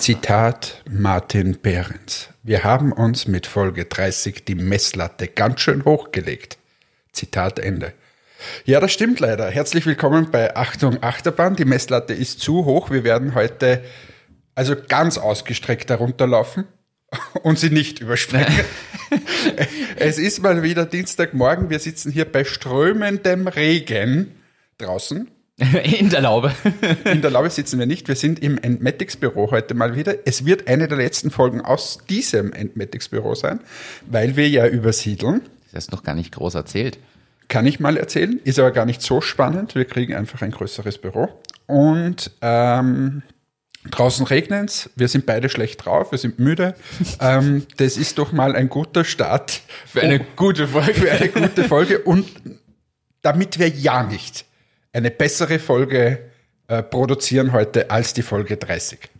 Zitat Martin Behrens. Wir haben uns mit Folge 30 die Messlatte ganz schön hochgelegt. Zitat Ende. Ja, das stimmt leider. Herzlich willkommen bei Achtung Achterbahn. Die Messlatte ist zu hoch. Wir werden heute also ganz ausgestreckt herunterlaufen und sie nicht überspringen. es ist mal wieder Dienstagmorgen. Wir sitzen hier bei strömendem Regen draußen. In der Laube. In der Laube sitzen wir nicht. Wir sind im Entmatics Büro heute mal wieder. Es wird eine der letzten Folgen aus diesem Entmatics Büro sein, weil wir ja übersiedeln. Das du noch gar nicht groß erzählt. Kann ich mal erzählen, ist aber gar nicht so spannend. Wir kriegen einfach ein größeres Büro. Und ähm, draußen regnet es, wir sind beide schlecht drauf, wir sind müde. ähm, das ist doch mal ein guter Start. Für eine gute Folge. Für eine gute Folge. Und damit wir ja nicht eine bessere Folge äh, produzieren heute als die Folge 30.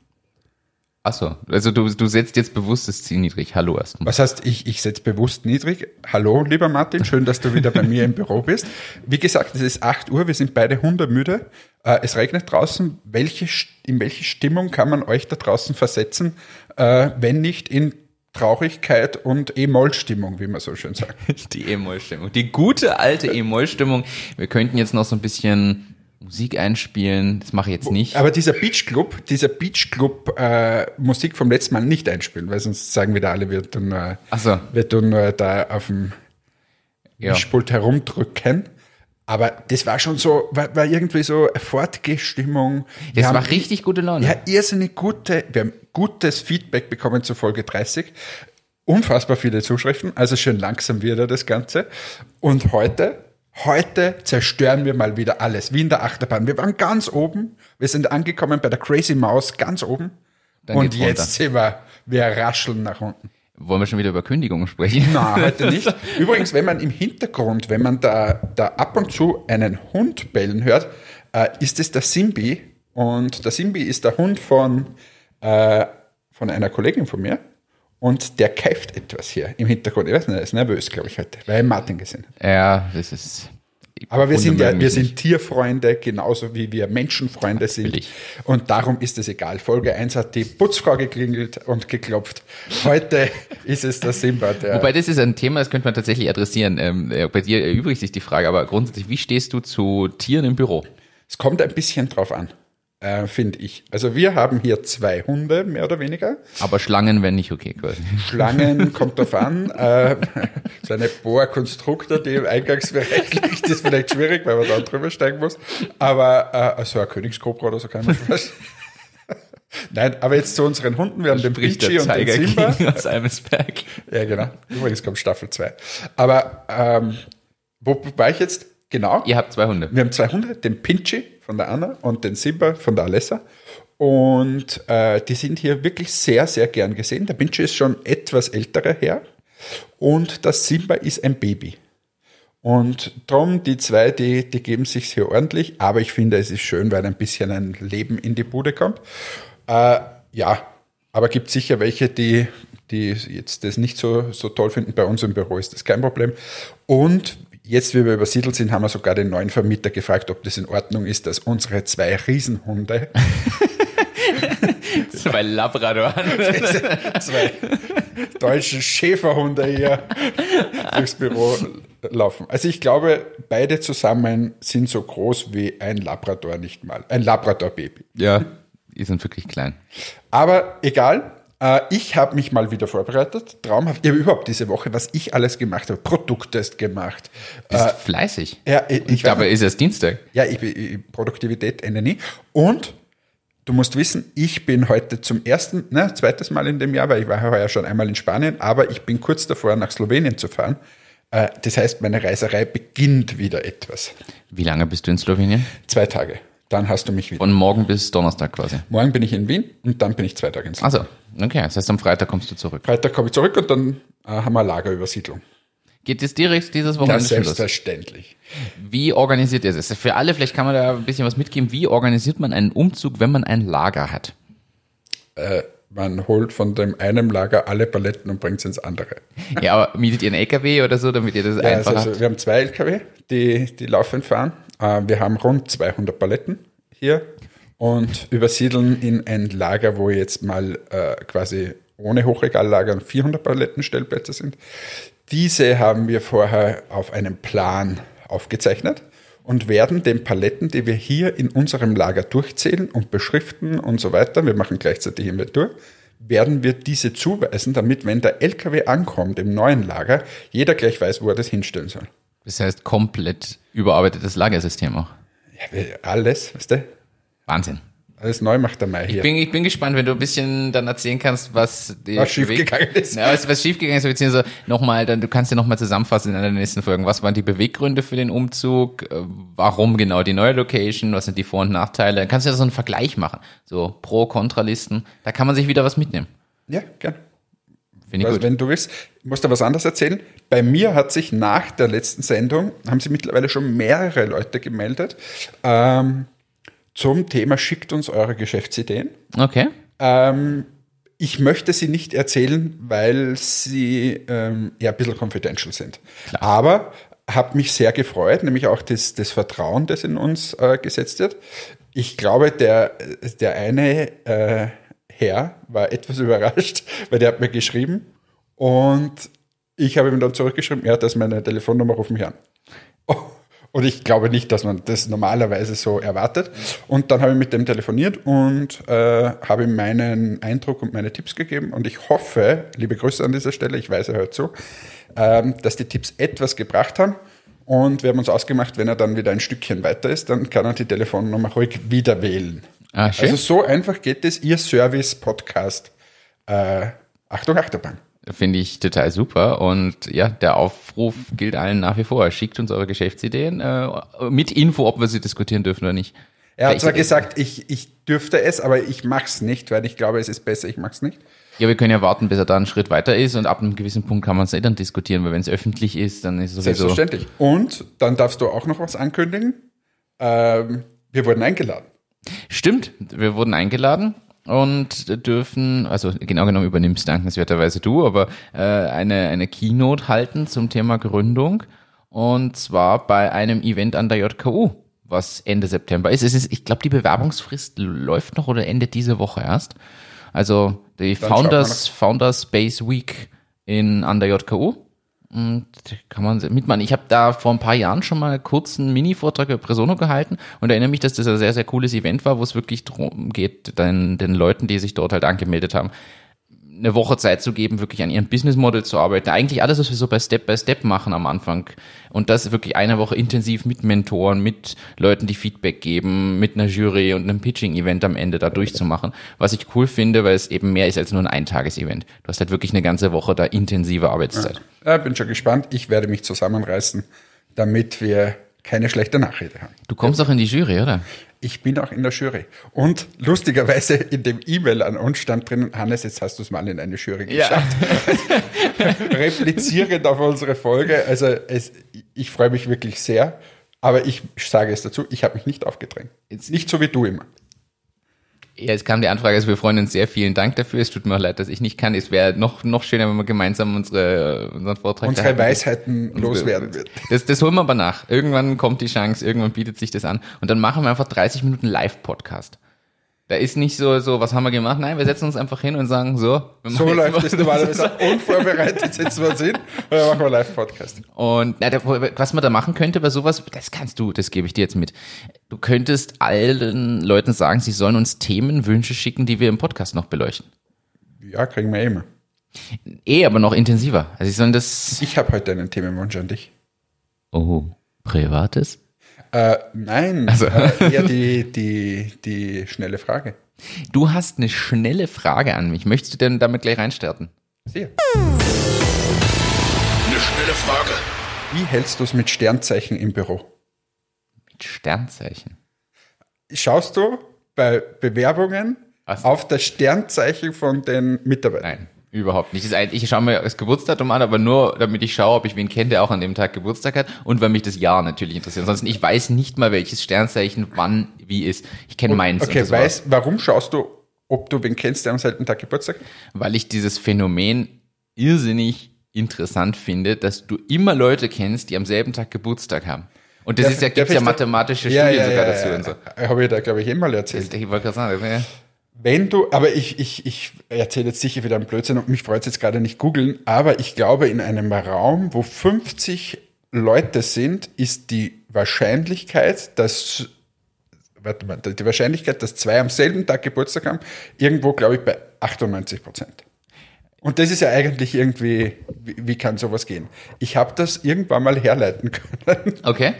Achso, also du, du setzt jetzt bewusst das Ziel niedrig. Hallo erstmal. Was heißt, ich, ich setze bewusst niedrig? Hallo, lieber Martin, schön, dass du wieder bei mir im Büro bist. Wie gesagt, es ist 8 Uhr, wir sind beide hundemüde. Äh, es regnet draußen. Welche, in welche Stimmung kann man euch da draußen versetzen, äh, wenn nicht in Traurigkeit und E-Moll-Stimmung, wie man so schön sagt. Die E-Moll-Stimmung. Die gute alte E-Moll-Stimmung. Wir könnten jetzt noch so ein bisschen Musik einspielen. Das mache ich jetzt nicht. Aber dieser Beach Club, dieser Beach Club äh, Musik vom letzten Mal nicht einspielen, weil sonst sagen wieder alle, wir tun, äh, Ach so. wir tun äh, da auf dem Ja. Mischpult herumdrücken. Aber das war schon so, war, war irgendwie so eine Fortgestimmung. Wir Das haben war richtig gute Laune. Ja, irrsinnig gute, wir haben gutes Feedback bekommen zur Folge 30. Unfassbar viele Zuschriften, also schön langsam wieder das Ganze. Und heute, heute zerstören wir mal wieder alles, wie in der Achterbahn. Wir waren ganz oben, wir sind angekommen bei der Crazy Maus ganz oben. Dann und geht's runter. jetzt sind wir, wir rascheln nach unten. Wollen wir schon wieder über Kündigungen sprechen? Na, heute nicht. Übrigens, wenn man im Hintergrund, wenn man da, da ab und zu einen Hund bellen hört, äh, ist es der Simbi. Und der Simbi ist der Hund von, äh, von einer Kollegin von mir. Und der keift etwas hier im Hintergrund. Ich weiß nicht, er ist nervös, glaube ich, heute, weil er Martin gesehen hat. Ja, das ist. Aber wir sind ja, wir sind. Tierfreunde, genauso wie wir Menschenfreunde sind. Natürlich. Und darum ist es egal. Folge 1 hat die Putzfrau geklingelt und geklopft. Heute ist es der Simba, der. Wobei das ist ein Thema, das könnte man tatsächlich adressieren. Ähm, äh, bei dir erübrigt sich die Frage, aber grundsätzlich, wie stehst du zu Tieren im Büro? Es kommt ein bisschen drauf an, äh, finde ich. Also wir haben hier zwei Hunde, mehr oder weniger. Aber Schlangen wären nicht okay quasi. Schlangen kommt drauf an. Äh, so eine Boa-Konstruktor, die im Eingangsbereich liegt, ist vielleicht schwierig, weil man da drüber steigen muss. Aber äh, so ein Königskobra oder so kann man schon was. Nein, aber jetzt zu unseren Hunden. Wir haben den der und den Simba. King aus Eimelsberg. Ja, genau. Übrigens kommt Staffel 2. Aber ähm, wo war ich jetzt? Genau. Ihr habt zwei Hunde. Wir haben zwei Hunde, den Pinchi von der Anna und den Simba von der Alessa. Und äh, die sind hier wirklich sehr, sehr gern gesehen. Der Pinchi ist schon etwas älterer Herr und das Simba ist ein Baby. Und drum, die zwei, die, die geben sich hier ordentlich, aber ich finde, es ist schön, weil ein bisschen ein Leben in die Bude kommt. Äh, ja, aber gibt sicher welche, die, die jetzt das nicht so, so toll finden. Bei uns im Büro ist das kein Problem. Und jetzt, wie wir übersiedelt sind, haben wir sogar den neuen Vermieter gefragt, ob das in Ordnung ist, dass unsere zwei Riesenhunde, Zwei Labrador. zwei deutschen Schäferhunde hier durchs Büro laufen. Also ich glaube, beide zusammen sind so groß wie ein Labrador nicht mal. Ein Labrador-Baby. ja, die sind wirklich klein. Aber egal. Äh, Ich habe mich mal wieder vorbereitet. Traumhaft. Ich habe überhaupt diese Woche, was ich alles gemacht habe. Produkttest gemacht. Bist Äh, fleißig. ja, ich, ich Dabei ist es Dienstag. ja, ich, ich, Produktivität ende nie. Und du musst wissen, ich bin heute zum ersten, ne, zweites Mal in dem Jahr, weil ich war heuer schon einmal in Spanien, aber ich bin kurz davor, nach Slowenien zu fahren. Äh, Das heißt, meine Reiserei beginnt wieder etwas. Wie lange bist du in Slowenien? Zwei Tage. Dann hast du mich wieder. Von morgen bis Donnerstag quasi. Morgen bin ich in Wien und dann bin ich zwei Tage in Slowenien. Also, okay. Das heißt, am Freitag kommst du zurück. Freitag komme ich zurück und dann äh, haben wir Lagerübersiedlung. Geht es direkt dieses Ja, Wochenende los? selbstverständlich. Wie organisiert ihr das? Für alle, vielleicht kann man da ein bisschen was mitgeben. Wie organisiert man einen Umzug, wenn man ein Lager hat? Äh, man holt von dem einen Lager alle Paletten und bringt sie ins andere. Ja, aber mietet ihr einen LKW oder so, damit ihr das Ja, einfach also, habt? wir haben zwei LKW, die, die laufend fahren. Äh, wir haben rund 200 Paletten hier und übersiedeln in ein Lager, wo jetzt mal äh, quasi ohne Hochregallager 400 Palettenstellplätze sind. Diese haben wir vorher auf einem Plan aufgezeichnet und werden den Paletten, die wir hier in unserem Lager durchzählen und beschriften und so weiter, wir machen gleichzeitig Inventur, werden wir diese zuweisen, damit, wenn der LKW ankommt im neuen Lager, jeder gleich weiß, wo er das hinstellen soll. Das heißt, komplett überarbeitetes Lagersystem auch. Ja, alles, weißt du? Wahnsinn. Alles neu macht der Mai Ich hier. bin, ich bin gespannt, wenn du ein bisschen dann erzählen kannst, was Was schiefgegangen ist. Ja, was, was schiefgegangen ist, beziehungsweise nochmal, dann, du kannst ja nochmal zusammenfassen in einer der nächsten Folgen. Was waren die Beweggründe für den Umzug? Äh, Warum genau die neue Location? Was sind die Vor- und Nachteile? Dann kannst du ja so einen Vergleich machen. So Pro-Kontralisten. Da kann man sich wieder was mitnehmen. Ja, gern. Finde ich Also, gut. wenn du willst, musst du was anderes erzählen. Bei mir hat sich nach der letzten Sendung, haben sich mittlerweile schon mehrere Leute gemeldet, ähm, zum Thema schickt uns eure Geschäftsideen. Okay. Ähm, ich möchte sie nicht erzählen, weil sie ähm, ja ein bisschen confidential sind. Aber habe mich sehr gefreut, nämlich auch das, das Vertrauen, das in uns äh, gesetzt wird. Ich glaube, der, der eine äh, Herr war etwas überrascht, weil der hat mir geschrieben und ich habe ihm dann zurückgeschrieben, ja, das ist meine Telefonnummer, ruf mich an. Und ich glaube nicht, dass man das normalerweise so erwartet. Und dann habe ich mit dem telefoniert und äh, habe ihm meinen Eindruck und meine Tipps gegeben. Und ich hoffe, liebe Grüße an dieser Stelle, ich weiß, er hört zu, ähm, dass die Tipps etwas gebracht haben. Und wir haben uns ausgemacht, wenn er dann wieder ein Stückchen weiter ist, dann kann er die Telefonnummer ruhig wieder wählen. Ah. Also so einfach geht es, Ihr Service-Podcast. Äh, Achtung, Achterbahn. Finde ich total super. Und ja, der Aufruf gilt allen nach wie vor. Schickt uns eure Geschäftsideen äh, mit Info, ob wir sie diskutieren dürfen oder nicht. Er hat zwar gesagt, ich, ich dürfte es, aber ich mach's nicht, weil ich glaube, es ist besser, ich mach's nicht. Ja, wir können ja warten, bis er da einen Schritt weiter ist und ab einem gewissen Punkt kann man es eh dann diskutieren, weil wenn es öffentlich ist, dann ist es sowieso. Selbstverständlich. Und dann darfst du auch noch was ankündigen. Ähm, wir wurden eingeladen. Stimmt, wir wurden eingeladen und dürfen, also genau genommen übernimmst dankenswerterweise du, aber äh, eine, eine Keynote halten zum Thema Gründung und zwar bei einem Event an der JKU, was Ende September ist. Es ist ich glaube, die Bewerbungsfrist läuft noch oder endet diese Woche erst. Also die Dann Founders, Founders Space Week in an der JKU. Und kann man mitmachen. Ich habe da vor ein paar Jahren schon mal kurz einen Mini-Vortrag über Presono gehalten und erinnere mich, dass das ein sehr, sehr cooles Event war, wo es wirklich darum geht, den, den Leuten, die sich dort halt angemeldet haben, eine Woche Zeit zu geben, wirklich an ihrem Business Model zu arbeiten. Eigentlich alles, was wir so bei Step by Step machen am Anfang. Und das wirklich eine Woche intensiv mit Mentoren, mit Leuten, die Feedback geben, mit einer Jury und einem Pitching-Event am Ende da durchzumachen. Was ich cool finde, weil es eben mehr ist als nur ein Eintages-Event. Du hast halt wirklich eine ganze Woche da intensive Arbeitszeit. Ja, bin schon gespannt. Ich werde mich zusammenreißen, damit wir keine schlechte Nachrede haben. Du kommst auch in die Jury, oder? Ich bin auch in der Jury. Und lustigerweise in dem E-Mail an uns stand drin, Hannes, jetzt hast du es mal in eine Jury geschafft. Replizierend auf unsere Folge. Also es, ich freue mich wirklich sehr. Aber ich sage es dazu, ich habe mich nicht aufgedrängt. Jetzt- Nicht so wie du immer. Ja, es kam die Anfrage, also wir freuen uns sehr, vielen Dank dafür. Es tut mir auch leid, dass ich nicht kann. Es wäre noch, noch schöner, wenn wir gemeinsam unsere, unseren Vortrag Unsere Weisheiten loswerden wird. Das, das holen wir aber nach. Irgendwann kommt die Chance, irgendwann bietet sich das an. Und dann machen wir einfach 30 Minuten Live-Podcast. Da ist nicht so, so, was haben wir gemacht? Nein, wir setzen uns einfach hin und sagen so. wir So läuft es normalerweise. Unvorbereitet setzen wir uns hin und dann machen wir Live-Podcast. Und na, der, was man da machen könnte bei sowas, das kannst du, das gebe ich dir jetzt mit. Du könntest allen Leuten sagen, sie sollen uns Themenwünsche schicken, die wir im Podcast noch beleuchten. Ja, kriegen wir eh immer. Eh, aber noch intensiver. Also sie sollen das. Ich habe heute einen Themenwunsch an dich. Oh, privates? Äh, nein, äh, eher die, die, die schnelle Frage. Du hast eine schnelle Frage an mich. Möchtest du denn damit gleich reinstarten? Sehr. Eine schnelle Frage. Wie hältst du es mit Sternzeichen im Büro? Mit Sternzeichen. Schaust du bei Bewerbungen Ach so. auf das Sternzeichen von den Mitarbeitern? Nein, überhaupt nicht. Ich schaue mir das Geburtsdatum an, aber nur, damit ich schaue, ob ich wen kenne, der auch an dem Tag Geburtstag hat und weil mich das Jahr natürlich interessiert. Ansonsten, ich weiß nicht mal, welches Sternzeichen wann wie ist. Ich kenne meins. Okay, weiß, warum schaust du, ob du wen kennst, der am selben Tag Geburtstag hat? Weil ich dieses Phänomen irrsinnig interessant finde, dass du immer Leute kennst, die am selben Tag Geburtstag haben. Und das Darf- ist ja, gibt's ja mathematische Studien sogar dazu und so. Habe ich da, glaube ich, eh mal erzählt. Ich wollte gerade sagen, ja. Wenn du, aber ich, ich, ich erzähle jetzt sicher wieder einen Blödsinn und mich freut es jetzt gerade nicht googeln, aber ich glaube, in einem Raum, wo 50 Leute sind, ist die Wahrscheinlichkeit, dass, warte mal, die Wahrscheinlichkeit, dass zwei am selben Tag Geburtstag haben, irgendwo, glaube ich, bei 98 Prozent. Und das ist ja eigentlich irgendwie, wie, wie kann sowas gehen? Ich habe das irgendwann mal herleiten können Okay.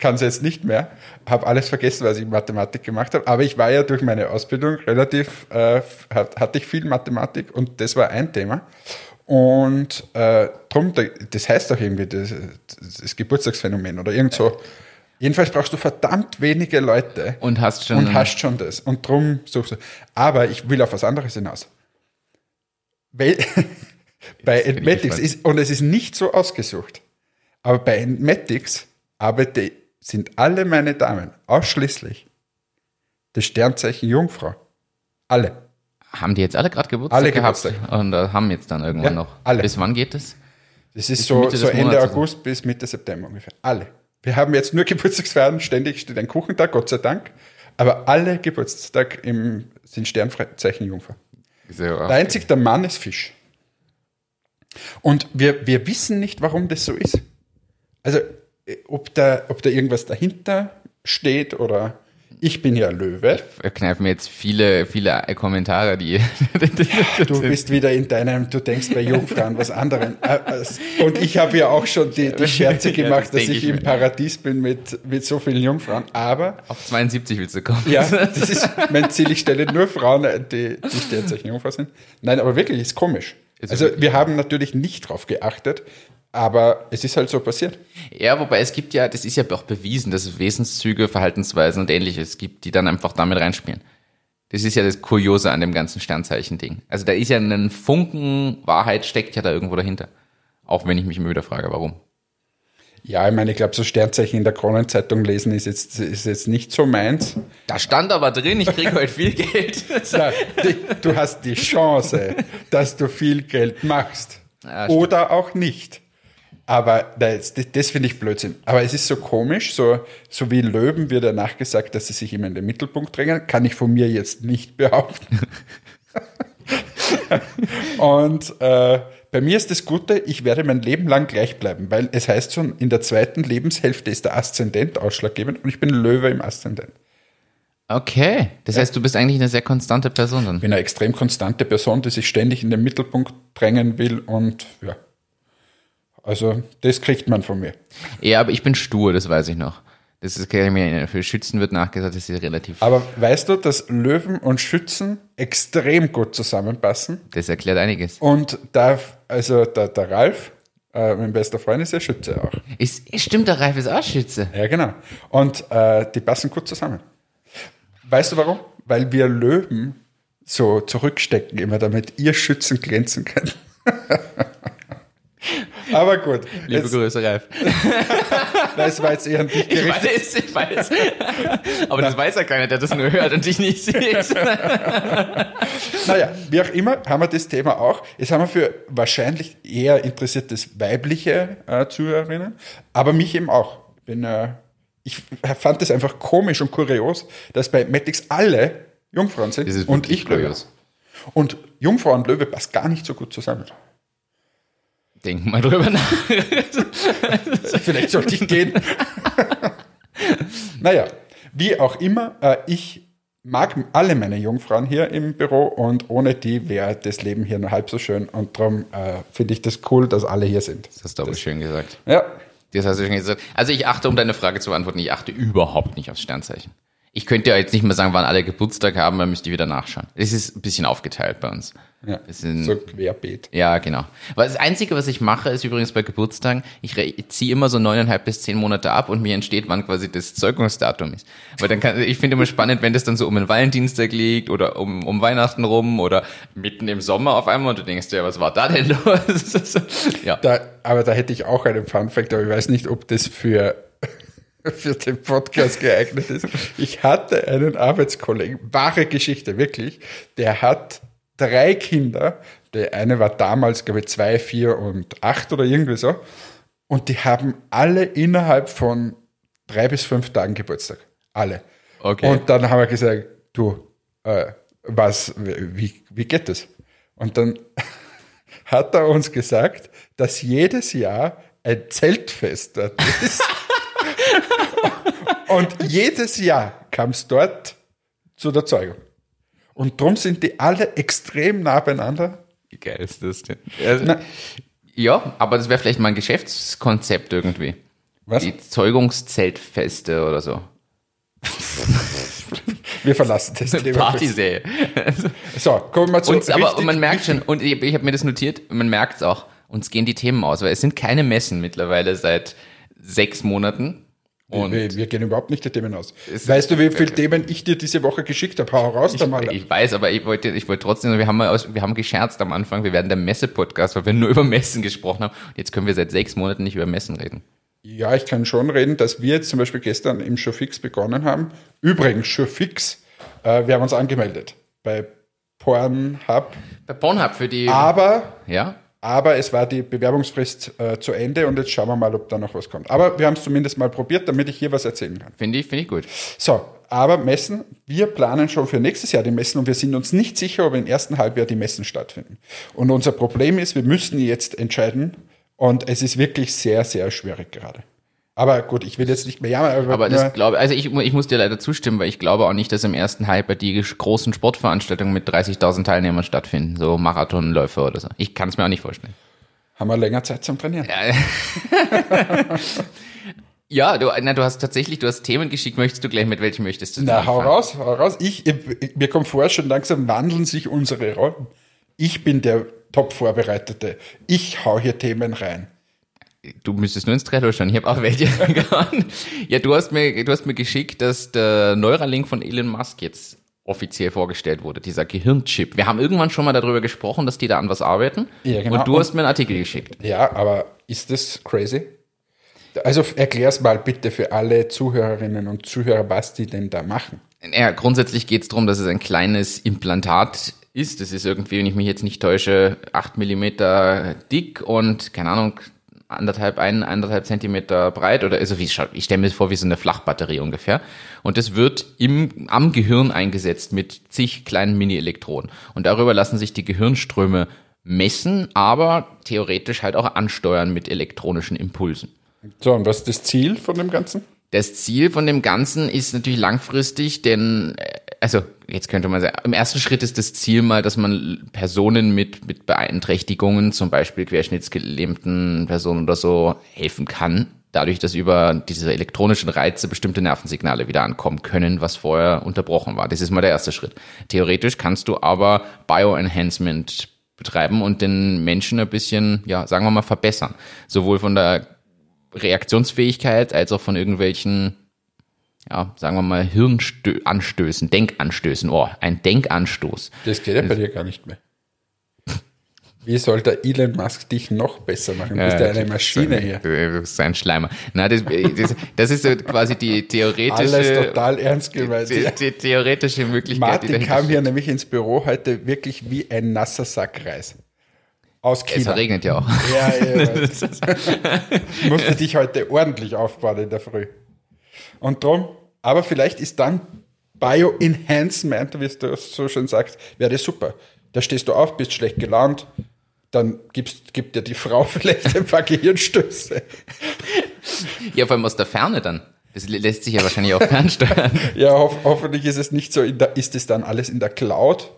Kann es jetzt nicht mehr, habe alles vergessen, was ich in Mathematik gemacht habe, aber ich war ja durch meine Ausbildung relativ, äh, hat, hatte ich viel Mathematik und das war ein Thema. Und äh, drum, da- das heißt auch irgendwie das, das Geburtstagsphänomen oder irgend so. Jedenfalls brauchst du verdammt wenige Leute Und hast schon. und hast schon das. Und drum suchst du. Aber ich will auf was anderes hinaus. Weil, bei ich gespannt. ist, und es ist nicht so ausgesucht, aber bei Entmatics arbeite, sind alle meine Damen ausschließlich das Sternzeichen Jungfrau. Alle. haben die jetzt alle gerade Geburtstag Alle gehabt? Geburtstag. Und äh, haben jetzt dann irgendwann Ja, noch. alle. Bis wann geht das? Das ist Bis so, so Ende Monats also. August bis Mitte September ungefähr. Alle. Wir haben jetzt nur Geburtstagsfeiern, ständig steht ein Kuchentag, Gott sei Dank. Aber alle Geburtstag im, sind Sternzeichen Jungfrau. So, Der einzig der Mann ist Fisch. Und wir, wir wissen nicht, warum das so ist. Also, ob da, ob da irgendwas dahinter steht oder ich bin ja Löwe. kneifen mir jetzt viele, viele Kommentare, die. Du bist wieder in deinem, du denkst bei Jungfrauen was anderem. Äh, äh, Und ich habe ja auch schon die, die Scherze Ja, gemacht, das dass ich ich im. Paradies bin mit, mit so vielen Jungfrauen. Aber Auf 72 willst du kommen. Ja, das ist mein Ziel. Ich stelle nur Frauen, ein, die, die Sternzeichen Jungfrau sind. Nein, aber wirklich, ist komisch. Also wir haben natürlich nicht drauf geachtet, aber es ist halt so passiert. Ja, wobei es gibt ja, das ist ja auch bewiesen, dass es Wesenszüge, Verhaltensweisen und ähnliches gibt, die dann einfach damit reinspielen. Das ist ja das Kuriose an dem ganzen Sternzeichen-Ding. Also da ist ja ein Funken Wahrheit steckt ja da irgendwo dahinter. Auch wenn ich mich immer wieder frage, warum. Ja, ich meine, ich glaube, so Sternzeichen in der Kronenzeitung lesen ist jetzt, ist jetzt nicht so meins. Da stand aber drin, ich kriege heute viel Geld. Na, die, du hast die Chance, dass du viel Geld machst. Ja. Oder auch nicht. Aber das, das finde ich Blödsinn. Aber es ist so komisch, so, so wie Löwen wird danach gesagt, dass sie sich immer in den Mittelpunkt drängen. Kann ich von mir jetzt nicht behaupten. Und äh, bei mir ist das Gute, ich werde mein Leben lang gleich bleiben, weil es heißt schon, in der zweiten Lebenshälfte ist der Aszendent ausschlaggebend und ich bin Löwe im Aszendent. Okay, das heißt, du bist eigentlich eine sehr konstante Person dann. Ich bin eine extrem konstante Person, die sich ständig in den Mittelpunkt drängen will und ja. Also, das kriegt man von mir. Ja, aber ich bin stur, das weiß ich noch. Das ist, kann ich mir erinnern. für Schützen wird nachgesagt, das ist relativ. Aber weißt du, dass Löwen und Schützen extrem gut zusammenpassen? Das erklärt einiges. Und da, also der, der Ralf, äh, mein bester Freund, ist ja Schütze auch. Ist, stimmt, der Ralf ist auch Schütze. Ja, genau. Und äh, die passen gut zusammen. Weißt du warum? Weil wir Löwen so zurückstecken, immer damit ihr Schützen glänzen könnt. Aber gut, Liebe jetzt, Grüße, Ralf. das war jetzt eher an dich Ich gerichtet. weiß, ich weiß. Aber das weiß ja keiner, der das nur hört und dich nicht sieht. Naja, wie auch immer, haben wir das Thema auch. Jetzt haben wir für wahrscheinlich eher interessiertes weibliche äh, Zuhörerinnen, aber mich eben auch. Bin, äh, ich fand es einfach komisch und kurios, dass bei Matix alle Jungfrauen sind und ich Löwe. Und Jungfrau und Löwe passt gar nicht so gut zusammen. Denk mal drüber nach. Vielleicht sollte ich gehen. naja, wie auch immer, äh, ich mag alle meine Jungfrauen hier im Büro und ohne die wäre das Leben hier nur halb so schön und darum äh, finde ich das cool, dass alle hier sind. Das hast du aber schön gesagt. Ja, Das hast du schon gesagt. Also ich achte, um deine Frage zu beantworten, ich achte überhaupt nicht aufs Sternzeichen. Ich könnte ja jetzt nicht mehr sagen, wann alle Geburtstag haben, dann müsste ich wieder nachschauen. Es ist ein bisschen aufgeteilt bei uns. Ja. Sind- so querbeet. Ja, genau. Weil das Einzige, was ich mache, ist übrigens bei Geburtstagen, ich ziehe immer so neuneinhalb bis zehn Monate ab und mir entsteht, wann quasi das Zeugungsdatum ist. Weil dann kann, ich finde immer spannend, wenn das dann so um den Valentinstag liegt oder um, um Weihnachten rum oder mitten im Sommer auf einmal und du denkst dir, was war da denn los? ja. Da, aber da hätte ich auch einen Fun-Fact, aber ich weiß nicht, ob das für, für den Podcast geeignet ist. Ich hatte einen Arbeitskollegen, wahre Geschichte, wirklich, der hat drei Kinder. Der eine war damals, glaube ich, zwei, vier und acht oder irgendwie so. Und die haben alle innerhalb von drei bis fünf Tagen Geburtstag. Alle. Okay. Und dann haben wir gesagt, du, äh, was, wie, wie geht das? Und dann hat er uns gesagt, dass jedes Jahr ein Zeltfest dort ist. Und jedes Jahr kam es dort zu der Zeugung. Und drum sind die alle extrem nah beieinander. Wie geil ist das denn? Also, Na, ja, aber das wäre vielleicht mal ein Geschäftskonzept irgendwie. was? Die Zeugungszeltfeste oder so. Wir verlassen das Thema. Partysäle. So, kommen wir zu Und, aber richtig- man merkt schon, und ich, ich habe mir das notiert, man merkt es auch, uns gehen die Themen aus, weil es sind keine Messen mittlerweile seit sechs Monaten. Und wir, wir gehen überhaupt nicht die Themen aus. Weißt du, wie viele Themen ich dir diese Woche geschickt habe? Hau raus da mal. ich weiß, aber ich wollte, ich wollte trotzdem, wir haben, mal aus, wir haben gescherzt am Anfang, wir werden der Messe-Podcast, weil wir nur über Messen gesprochen haben. Und jetzt können wir seit sechs Monaten nicht über Messen reden. Ja, ich kann schon reden, dass wir jetzt zum Beispiel gestern im Showfix begonnen haben. Übrigens, Showfix, äh, wir haben uns angemeldet bei Pornhub, Bei Pornhub für die, aber, ja? Aber es war die Bewerbungsfrist äh, zu Ende und jetzt schauen wir mal, ob da noch was kommt. Aber wir haben es zumindest mal probiert, damit ich hier was erzählen kann. Finde ich, finde ich gut. So, aber Messen, wir planen schon für nächstes Jahr die Messen und wir sind uns nicht sicher, ob im ersten Halbjahr die Messen stattfinden. Und unser Problem ist, wir müssen jetzt entscheiden und es ist wirklich sehr, sehr schwierig gerade. Aber gut, ich will jetzt nicht mehr jammern. Aber nur- das glaube also ich, ich muss dir leider zustimmen, weil ich glaube auch nicht, dass im ersten Halbjahr die großen Sportveranstaltungen mit 30.000 Teilnehmern stattfinden, so Marathonläufe oder so. Ich kann es mir auch nicht vorstellen. haben wir länger Zeit zum Trainieren. Ja, du, na, du hast tatsächlich, du hast Themen geschickt, möchtest du gleich mit welchen möchtest du? Na, hau raus, hau raus. Ich, ich, mir kommt vor, schon langsam wandeln sich unsere Rollen. Ich bin der Top-Vorbereitete. Ich hau hier Themen rein. Du müsstest nur ins Trello schauen. Ich habe auch welche. Ja, du hast mir, du hast mir geschickt, dass der Neuralink von Elon Musk jetzt offiziell vorgestellt wurde, dieser Gehirnchip. Wir haben irgendwann schon mal darüber gesprochen, dass die da an was arbeiten. Ja, genau. Und du Und- hast mir einen Artikel geschickt. Ja, aber ist das crazy? Also erklär's mal bitte für alle Zuhörerinnen und Zuhörer, was die denn da machen. Ja, grundsätzlich geht es darum, dass es ein kleines Implantat ist. Das ist irgendwie, wenn ich mich jetzt nicht täusche, acht Millimeter dick und, keine Ahnung, anderthalb, ein, anderthalb Zentimeter breit oder also wie ich stelle mir vor wie so eine Flachbatterie ungefähr. Und das wird im, am Gehirn eingesetzt mit zig kleinen Mini-Elektroden. Und darüber lassen sich die Gehirnströme messen, aber theoretisch halt auch ansteuern mit elektronischen Impulsen. So, und was ist das Ziel von dem Ganzen? Das Ziel von dem Ganzen ist natürlich langfristig, denn, äh, also jetzt könnte man sagen, im ersten Schritt ist das Ziel mal, dass man Personen mit, mit Beeinträchtigungen, zum Beispiel querschnittsgelähmten Personen oder so, helfen kann. Dadurch, dass über diese elektronischen Reize bestimmte Nervensignale wieder ankommen können, was vorher unterbrochen war. Das ist mal der erste Schritt. Theoretisch kannst du aber Bioenhancement betreiben und den Menschen ein bisschen, ja, sagen wir mal, verbessern. Sowohl von der Reaktionsfähigkeit als auch von irgendwelchen, ja, sagen wir mal, Hirnanstößen, Denkanstößen. Oh, ein Denkanstoß. Das geht ja bei dir gar nicht mehr. Wie soll der Elon Musk dich noch besser machen? Du bist ja eine Maschine hier. Du bist ein Schleimer. Na, das, das, das ist so quasi die theoretische, Alles total ernst gemeint. die, die theoretische Möglichkeit. die Martin kam hier nämlich ins Büro heute wirklich wie ein nasser Sack Reis. Aus Es China. regnet ja auch. Ja, ja, ich musste dich heute ordentlich aufbauen in der Früh. Und drum, aber vielleicht ist dann Bio-Enhancement, wie du so schön sagst, wäre das super. Da stehst du auf, bist schlecht gelaunt, dann gibst, gibt dir die Frau vielleicht ein paar Gehirnstöße. Ja, vor allem aus der Ferne dann. Das lä- lässt sich ja wahrscheinlich auch fernsteuern. Ja, hoff, hoffentlich ist es nicht so, der, ist es dann alles in der Cloud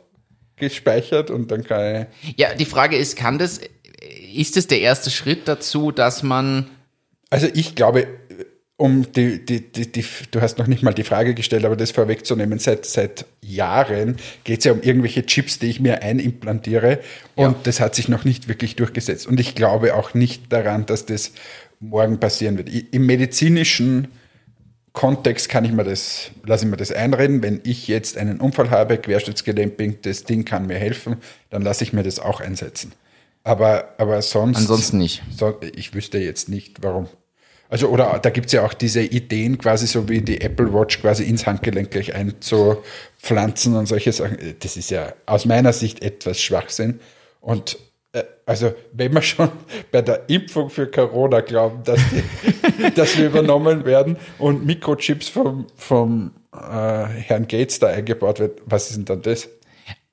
gespeichert und dann kann ich, Ja, die Frage ist, kann das, ist es der erste Schritt dazu, dass man Also ich glaube, um die, die, die, die, du hast noch nicht mal die Frage gestellt, aber das vorwegzunehmen, seit, seit Jahren geht es ja um irgendwelche Chips, die ich mir einimplantiere und das hat sich noch nicht wirklich durchgesetzt. Und ich glaube auch nicht daran, dass das morgen passieren wird. Im medizinischen Kontext kann ich mir das, lasse ich mir das einreden. Wenn ich jetzt einen Unfall habe, querschnittsgelähmt bin, das Ding kann mir helfen, dann lasse ich mir das auch einsetzen. Aber, aber sonst. ansonsten nicht? So, ich wüsste jetzt nicht, warum. Also, oder da gibt es ja auch diese Ideen, quasi so wie die Apple Watch quasi ins Handgelenk gleich einzupflanzen und solche Sachen. Das ist ja aus meiner Sicht etwas Schwachsinn. Und äh, also, wenn wir schon bei der Impfung für Corona glauben, dass die, dass wir übernommen werden und Mikrochips vom, vom äh, Herrn Gates da eingebaut wird. Was ist denn dann das?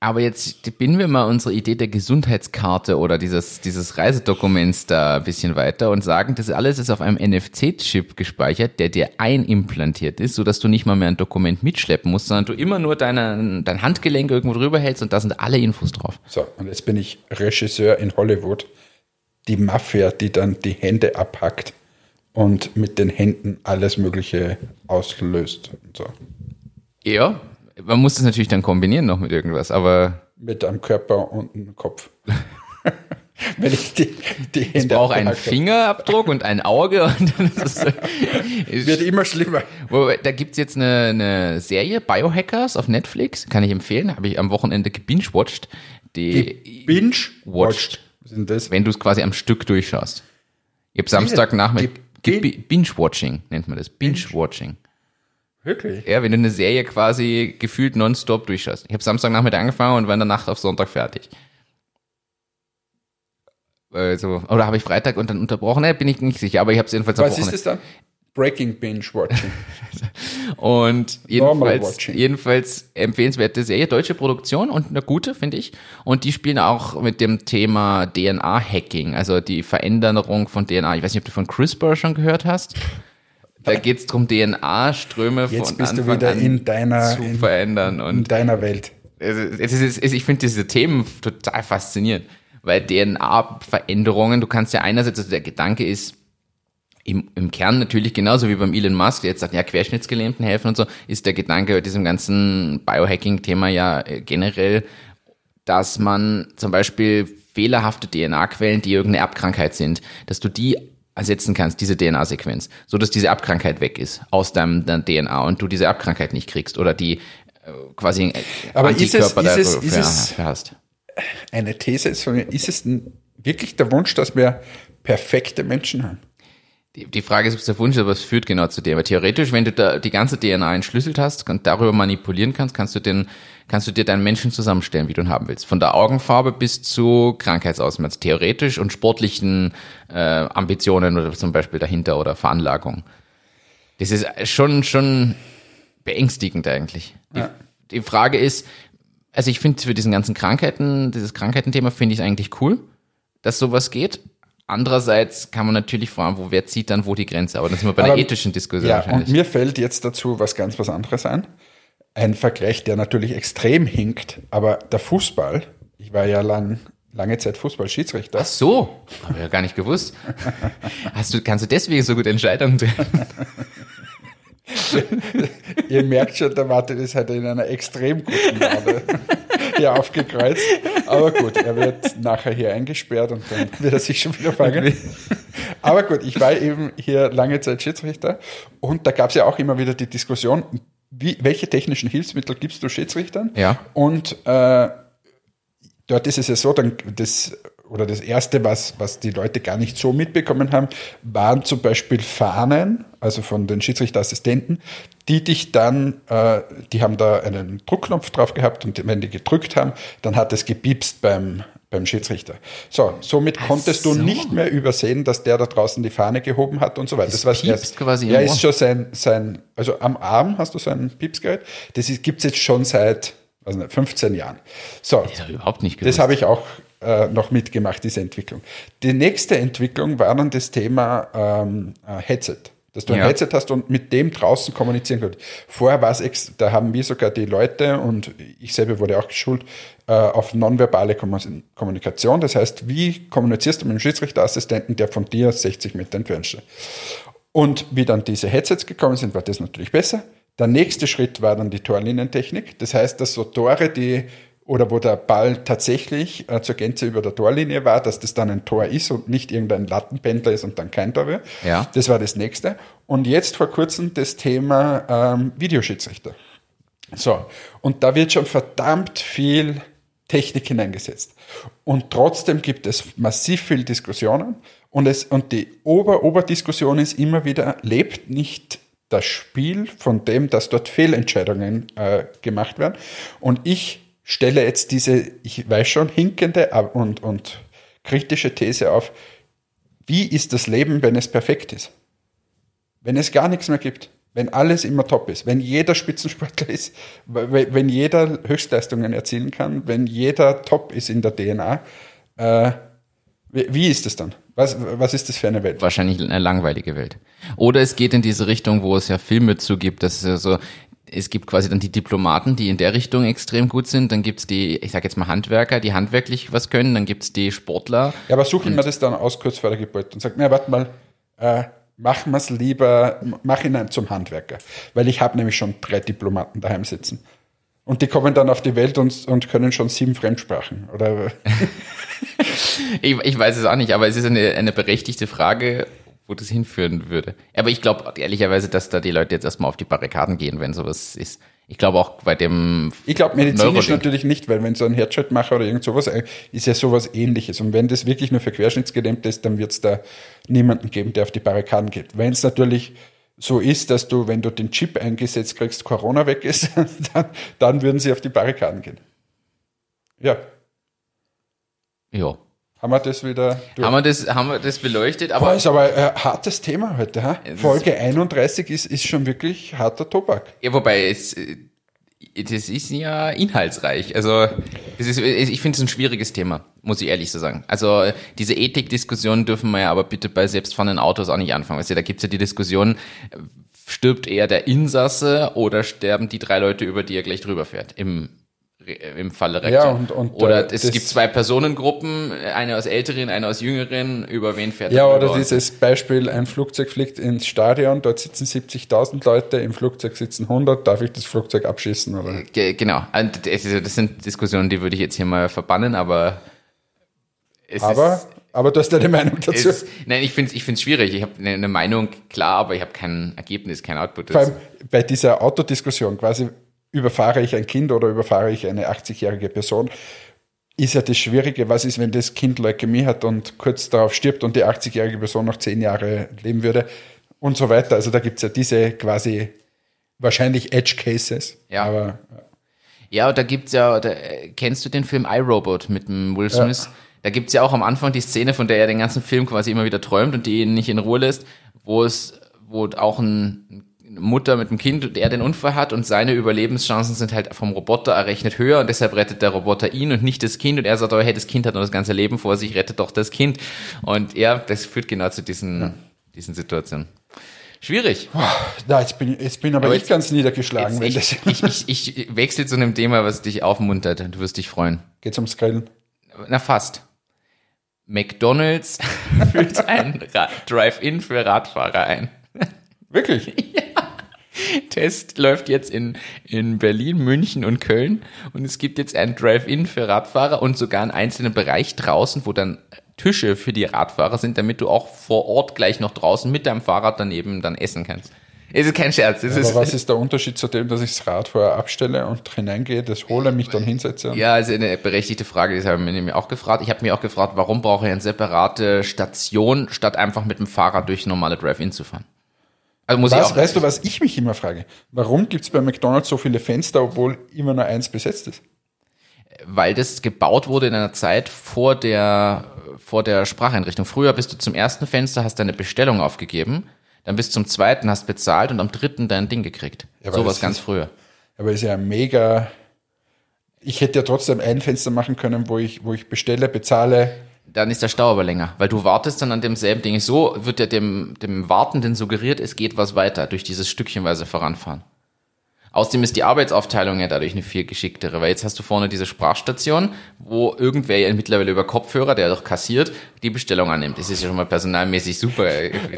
Aber jetzt binden wir mal unsere Idee der Gesundheitskarte oder dieses, dieses Reisedokuments da ein bisschen weiter und sagen, das alles ist auf einem NFC-Chip gespeichert, der dir einimplantiert ist, sodass du nicht mal mehr ein Dokument mitschleppen musst, sondern du immer nur deine, dein Handgelenk irgendwo drüber hältst und da sind alle Infos drauf. So, und jetzt bin ich Regisseur in Hollywood. Die Mafia, die dann die Hände abhackt und mit den Händen alles Mögliche auslöst. Und so. Ja, man muss das natürlich dann kombinieren noch mit irgendwas, aber. Mit einem Körper und einem Kopf. Wenn ich die, die Ich brauche einen. Fingerabdruck und ein Auge und dann ist es. Es wird immer schlimmer. Da gibt's jetzt eine, eine Serie, Biohackers auf Netflix, kann ich empfehlen, habe ich am Wochenende gebingewatcht. Die, Binge-watched. Denn das? wenn du es quasi am Stück durchschaust. Ich habe Samstagnachmittag, Ge- Ge- Binge-Watching nennt man das, Binge-Watching. Wirklich? Ja, wenn du eine Serie quasi gefühlt nonstop durchschaust. Ich habe Samstagnachmittag angefangen und war in der Nacht auf Sonntag fertig. Also, oder habe ich Freitag und dann unterbrochen? Ne, bin ich nicht sicher, aber ich habe es jedenfalls Was ist das dann? Breaking Binge-Watching. Und Normal jedenfalls, watching. jedenfalls empfehlenswerte Serie, deutsche Produktion und eine gute, finde ich. Und die spielen auch mit dem Thema DNA-Hacking, also die Veränderung von DNA. Ich weiß nicht, ob du von CRISPR schon gehört hast. Da geht es darum, DNA-Ströme von Jetzt bist du Anfang wieder an in deiner, zu in, verändern. in Und deiner Welt. es ist, es ist, ich finde diese Themen total faszinierend, weil DNA-Veränderungen, du kannst ja einerseits, also der Gedanke ist, im, im Kern natürlich genauso wie beim Elon Musk, der jetzt sagt, ja, Querschnittsgelähmten helfen und so, ist der Gedanke bei diesem ganzen Biohacking-Thema ja äh, generell, dass man zum Beispiel fehlerhafte DNA-Quellen, die irgendeine Erbkrankheit sind, dass du die ersetzen kannst, diese DNA-Sequenz, so dass diese Erbkrankheit weg ist aus deinem, deinem DNA und du diese Erbkrankheit nicht kriegst oder die äh, quasi äh, Aber ist es- Antikörper ist es- dafür ist es- hast. Eine These ist von mir, ist es wirklich der Wunsch, dass wir perfekte Menschen haben? Die, die Frage ist, ob es der Wunsch ist, aber es führt genau zu dem. Aber theoretisch, wenn du da die ganze DNA entschlüsselt hast und darüber manipulieren kannst, kannst du den, kannst du dir deinen Menschen zusammenstellen, wie du ihn haben willst. Von der Augenfarbe bis zu Krankheitsausmaß. Theoretisch und sportlichen äh, Ambitionen oder zum Beispiel dahinter oder Veranlagung. Das ist schon, schon beängstigend eigentlich. Die, die Frage ist, also ich finde für diesen ganzen Krankheiten, dieses Krankheitenthema finde ich es eigentlich cool, dass sowas geht. Andererseits kann man natürlich fragen, wo wer zieht dann wo die Grenze? Aber das sind wir bei der Aber- ethischen Diskussion Ja, und mir fällt jetzt dazu was ganz was anderes ein. Ein Vergleich, der natürlich extrem hinkt, aber der Fußball, ich war ja lang, lange Zeit Fußballschiedsrichter. Ach so, habe ich ja gar nicht gewusst. Hast du, kannst du deswegen so gut Entscheidungen treffen? Ihr merkt schon, der Martin ist heute in einer extrem guten Laune hier aufgekreuzt. Aber gut, er wird nachher hier eingesperrt und dann wird er sich schon wieder fangen. Aber gut, ich war eben hier lange Zeit Schiedsrichter und da gab es ja auch immer wieder die Diskussion, wie, welche technischen Hilfsmittel gibst du Schiedsrichtern? Ja. Und äh, dort ist es ja so, dann das, oder das Erste, was, was die Leute gar nicht so mitbekommen haben, waren zum Beispiel Fahnen, also von den Schiedsrichterassistenten, die dich dann, äh, die haben da einen Druckknopf drauf gehabt und wenn die gedrückt haben, dann hat es gepiepst beim, beim Schiedsrichter. So, somit konntest so. du nicht mehr übersehen, dass der da draußen die Fahne gehoben hat und so weiter. Das war das piepst Erste. quasi Ohr. ist schon sein, sein, also am Arm hast du so ein Piepsgerät. Das gibt es jetzt schon seit nicht, 15 Jahren. So, Das habe ich überhaupt nicht gewusst. das habe ich auch äh, noch mitgemacht, diese Entwicklung. Die nächste Entwicklung war dann das Thema ähm, äh, Headset. Dass du ein Ja. Headset hast und mit dem draußen kommunizieren kannst. Vorher war es, da haben wir sogar die Leute und ich selber wurde auch geschult äh, auf nonverbale Kommu- Kommunikation. Das heißt, wie kommunizierst du mit einem Schiedsrichterassistenten, der von dir 60 Meter entfernt steht? Und wie dann diese Headsets gekommen sind, war das natürlich besser. Der nächste Schritt war dann die Torlinientechnik. Das heißt, dass so Tore, die oder wo der Ball tatsächlich äh, zur Gänze über der Torlinie war, dass das dann ein Tor ist und nicht irgendein Lattenpendler ist und dann kein Tor wird. Ja. Das war das nächste. Und jetzt vor kurzem das Thema ähm, Videoschiedsrichter. So, und da wird schon verdammt viel Technik hineingesetzt. Und trotzdem gibt es massiv viel Diskussionen. Und, es, und die Ober Oberdiskussion ist immer wieder, lebt nicht das Spiel von dem, dass dort Fehlentscheidungen äh, gemacht werden. Und ich stelle jetzt diese, ich weiß schon, hinkende ab- und, und kritische These auf, wie ist das Leben, wenn es perfekt ist? wenn es gar nichts mehr gibt, wenn alles immer top ist, wenn jeder Spitzensportler ist, wenn jeder Höchstleistungen erzielen kann, wenn jeder top ist in der DNA, äh, wie ist es dann? Was, was ist das für eine Welt? Wahrscheinlich eine langweilige Welt. Oder es geht in diese Richtung, wo es ja Filme zugibt, dass es ja so, es gibt quasi dann die Diplomaten, die in der Richtung extrem gut sind, dann gibt's die, ich sage jetzt mal Handwerker, die handwerklich was können, dann gibt's die Sportler. Ja, aber suche ich mir das dann aus kurz vor der Geburt und sage, na warte mal, äh, machen wir es lieber, mach ihn zum Handwerker. Weil ich habe nämlich schon drei Diplomaten daheim sitzen. Und die kommen dann auf die Welt und, und können schon sieben Fremdsprachen. Oder ich, ich weiß es auch nicht, aber es ist eine, eine berechtigte Frage, wo das hinführen würde. Aber ich glaube ehrlicherweise, dass da die Leute jetzt erstmal auf die Barrikaden gehen, wenn sowas ist. Ich glaube auch bei dem. Ich glaube medizinisch Neurolink. natürlich nicht, weil wenn so ein Herzschrittmacher oder irgend sowas äh, ist ja sowas ähnliches. Und wenn das wirklich nur für Querschnittsgelähmte ist, dann wird es da niemanden geben, der auf die Barrikaden geht. Wenn es natürlich so ist, dass du, wenn du den Chip eingesetzt kriegst, Corona weg ist, dann, dann würden sie auf die Barrikaden gehen. Ja. Ja. Haben wir das wieder durch? Haben wir das, haben wir das beleuchtet? Aber Boah, ist aber ein hartes Thema heute. Ha? Folge 31 ist, ist schon wirklich harter Tobak. Ja, wobei es, das ist ja inhaltsreich. Also das ist, ich finde es ein schwieriges Thema, muss ich ehrlich so sagen. Also diese Ethikdiskussion dürfen wir ja aber bitte bei selbstfahrenden Autos auch nicht anfangen. Weißt du, da gibt's ja die Diskussion, stirbt eher der Insasse oder sterben die drei Leute, über die er gleich drüber fährt im im Falle Rektor. Ja, und, und, oder äh, es gibt zwei Personengruppen, eine aus Älteren, eine aus Jüngeren, über wen fährt Ja, oder dieses Beispiel, ein Flugzeug fliegt ins Stadion, dort sitzen 70.000 Leute, im Flugzeug sitzen 100, darf ich das Flugzeug abschießen? Oder? Genau, das sind Diskussionen, die würde ich jetzt hier mal verbannen, aber aber, ist, aber du hast deine Meinung dazu. Ist, nein, ich finde es ich schwierig. Ich habe eine, eine Meinung, klar, aber ich habe kein Ergebnis, kein Output. Vor allem bei dieser Autodiskussion quasi, überfahre ich ein Kind oder überfahre ich eine 80-jährige Person, ist ja das Schwierige, was ist, wenn das Kind Leukämie hat und kurz darauf stirbt und die 80-jährige Person noch 10 Jahre leben würde und so weiter. Also da gibt es ja diese quasi wahrscheinlich Edge Cases. Ja. Aber, ja. ja, da gibt es ja, da, kennst du den Film iRobot mit dem Will Smith? Ja. Da gibt es ja auch am Anfang die Szene, von der er den ganzen Film quasi immer wieder träumt und die ihn nicht in Ruhe lässt, wo es, wo auch ein Mutter mit dem Kind, der den Unfall hat und seine Überlebenschancen sind halt vom Roboter errechnet höher und deshalb rettet der Roboter ihn und nicht das Kind und er sagt, oh, hey, das Kind hat noch das ganze Leben vor sich, rettet doch das Kind. Und ja, das führt genau zu diesen, ja. diesen Situationen. Schwierig. Na, jetzt bin, jetzt bin aber, aber ich ganz niedergeschlagen. Jetzt, ich, ich, ich, ich wechsle zu einem Thema, was dich aufmuntert. Du wirst dich freuen. Geht's ums Grillen? Na, fast. McDonalds führt ein Drive-In für Radfahrer ein. Wirklich? Ja. Test läuft jetzt in, in Berlin, München und Köln und es gibt jetzt ein Drive-In für Radfahrer und sogar einen einzelnen Bereich draußen, wo dann Tische für die Radfahrer sind, damit du auch vor Ort gleich noch draußen mit deinem Fahrrad daneben dann essen kannst. Es ist kein Scherz. Es Aber ist was ist der Unterschied zu dem, dass ich das Rad vorher abstelle und hineingehe, das hole, mich dann hinsetze? Ja, also eine berechtigte Frage, das habe ich mir auch gefragt. Ich habe mir auch gefragt, warum brauche ich eine separate Station, statt einfach mit dem Fahrrad durch normale Drive-In zu fahren? Also muss was, ich auch weißt du, was ich mich immer frage? Warum gibt es bei McDonalds so viele Fenster, obwohl immer nur eins besetzt ist? Weil das gebaut wurde in einer Zeit vor der, vor der Spracheinrichtung. Früher bist du zum ersten Fenster, hast deine Bestellung aufgegeben, dann bist du zum zweiten, hast bezahlt und am dritten dein Ding gekriegt. Ja, so was ganz ist, früher. Aber ist ja mega. Ich hätte ja trotzdem ein Fenster machen können, wo ich, wo ich bestelle, bezahle dann ist der Stau aber länger, weil du wartest dann an demselben Ding. So wird ja dem, dem Wartenden suggeriert, es geht was weiter durch dieses stückchenweise Voranfahren. Außerdem ist die Arbeitsaufteilung ja dadurch eine viel geschicktere, weil jetzt hast du vorne diese Sprachstation, wo irgendwer ja mittlerweile über Kopfhörer, der doch kassiert, die Bestellung annimmt. Das ist ja schon mal personalmäßig super.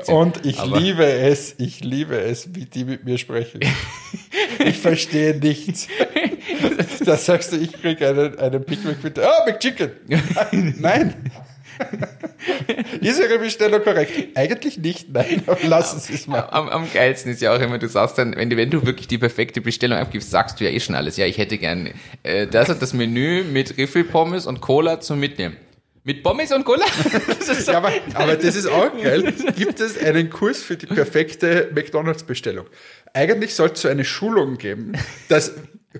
Und ich Aber liebe es, ich liebe es, wie die mit mir sprechen. ich verstehe nichts. Da sagst du, ich krieg einen, einen Big Mac mit, ah, McChicken. Nein. ist Ihre Bestellung korrekt? Eigentlich nicht, nein, aber lassen Sie es mal. Am, am, geilsten ist ja auch immer, du sagst dann, wenn du, wenn du wirklich die perfekte Bestellung abgibst, sagst du ja eh schon alles. Ja, ich hätte gern äh, das und das Menü mit Riffelpommes und Cola zum Mitnehmen. Mit Pommes und Cola? ja, aber, aber das ist auch geil. Gibt es einen Kurs für die perfekte McDonalds-Bestellung? Eigentlich sollte es so eine Schulung geben, dass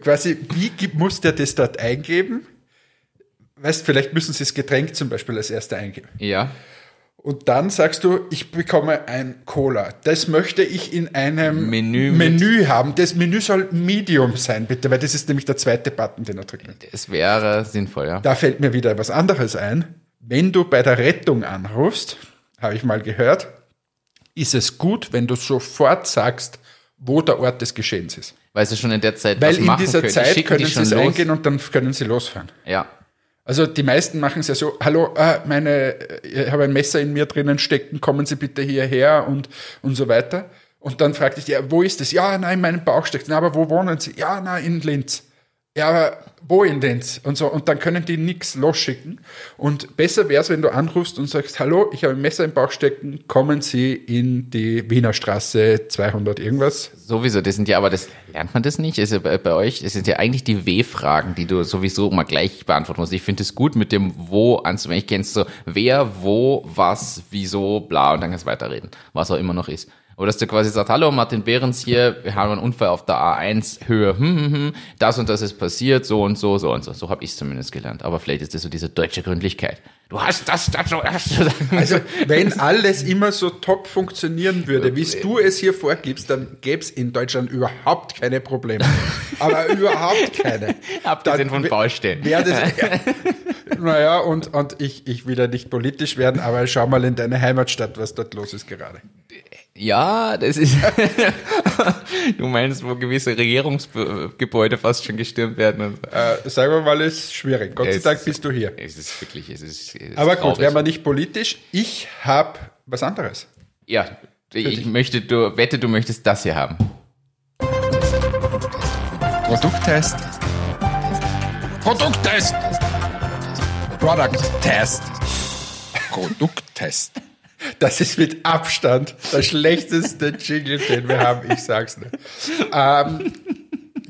quasi, wie muss der das dort eingeben? Weißt, vielleicht müssen Sie das Getränk zum Beispiel als erster eingeben. Ja. Und dann sagst du, ich bekomme ein Cola. Das möchte ich in einem Menü Menü haben. Das Menü soll Medium sein, bitte, weil das ist nämlich der zweite Button, den er drücken. Es wäre sinnvoll, ja. Da fällt mir wieder was anderes ein. Wenn du bei der Rettung anrufst, habe ich mal gehört, ist es gut, wenn du sofort sagst, wo der Ort des Geschehens ist. Weil sie schon in der Zeit Weil was in machen dieser können. Zeit können sie es los. eingehen und dann können sie losfahren. Ja. Also die meisten machen es ja so, hallo, äh, meine, äh, ich habe ein Messer in mir drinnen stecken, kommen Sie bitte hierher und, und so weiter. Und dann fragte ich, ja, wo ist es? Ja, nein, in meinem Bauch steckt. Na, aber wo wohnen Sie? Ja, na, in Linz. Ja, wo in Linz? Und so. Und dann können die nichts losschicken. Und besser wäre es, wenn du anrufst und sagst, hallo, ich habe ein Messer im Bauch stecken, kommen Sie in die Wiener Straße 200 irgendwas. Sowieso, das sind ja, aber das lernt man das nicht. Ist ja bei, bei euch, es sind ja eigentlich die W-Fragen, die du sowieso mal gleich beantworten musst. Ich finde es gut mit dem Wo anzuwenden. Ich kennst so, wer, wo, was, wieso, bla, und dann kannst du weiterreden, was auch immer noch ist. Oder dass du quasi sagst, hallo Martin Behrens hier, wir haben einen Unfall auf der A1 Höhe, hm, hm, hm, das und das ist passiert, so und so, so und so. So habe ich es zumindest gelernt. Aber vielleicht ist das so diese deutsche Gründlichkeit. Du hast das, das so erst zu sagen. Also, wenn alles immer so top funktionieren würde, wie du es hier vorgibst, dann gäbe es in Deutschland überhaupt keine Probleme. Aber überhaupt keine. Abgesehen von Baustellen. Wär das, naja, und, und ich, ich will ja nicht politisch werden, aber schau mal in deine Heimatstadt, was dort los ist gerade. Ja, das ist. du meinst, wo gewisse Regierungsgebäude fast schon gestürmt werden. Und so. Äh, sagen wir mal, ist schwierig. Gott sei Es- Dank bist du hier. Es ist wirklich, es ist. Es ist Aber gut, wären wir nicht politisch. Ich habe was anderes. Ja, ich dich. möchte, du, wette, du möchtest das hier haben. Produkttest. Produkttest. Product Test. Produkttest. Das ist mit Abstand der schlechteste Jingle, den wir haben, ich sag's nur. Ähm,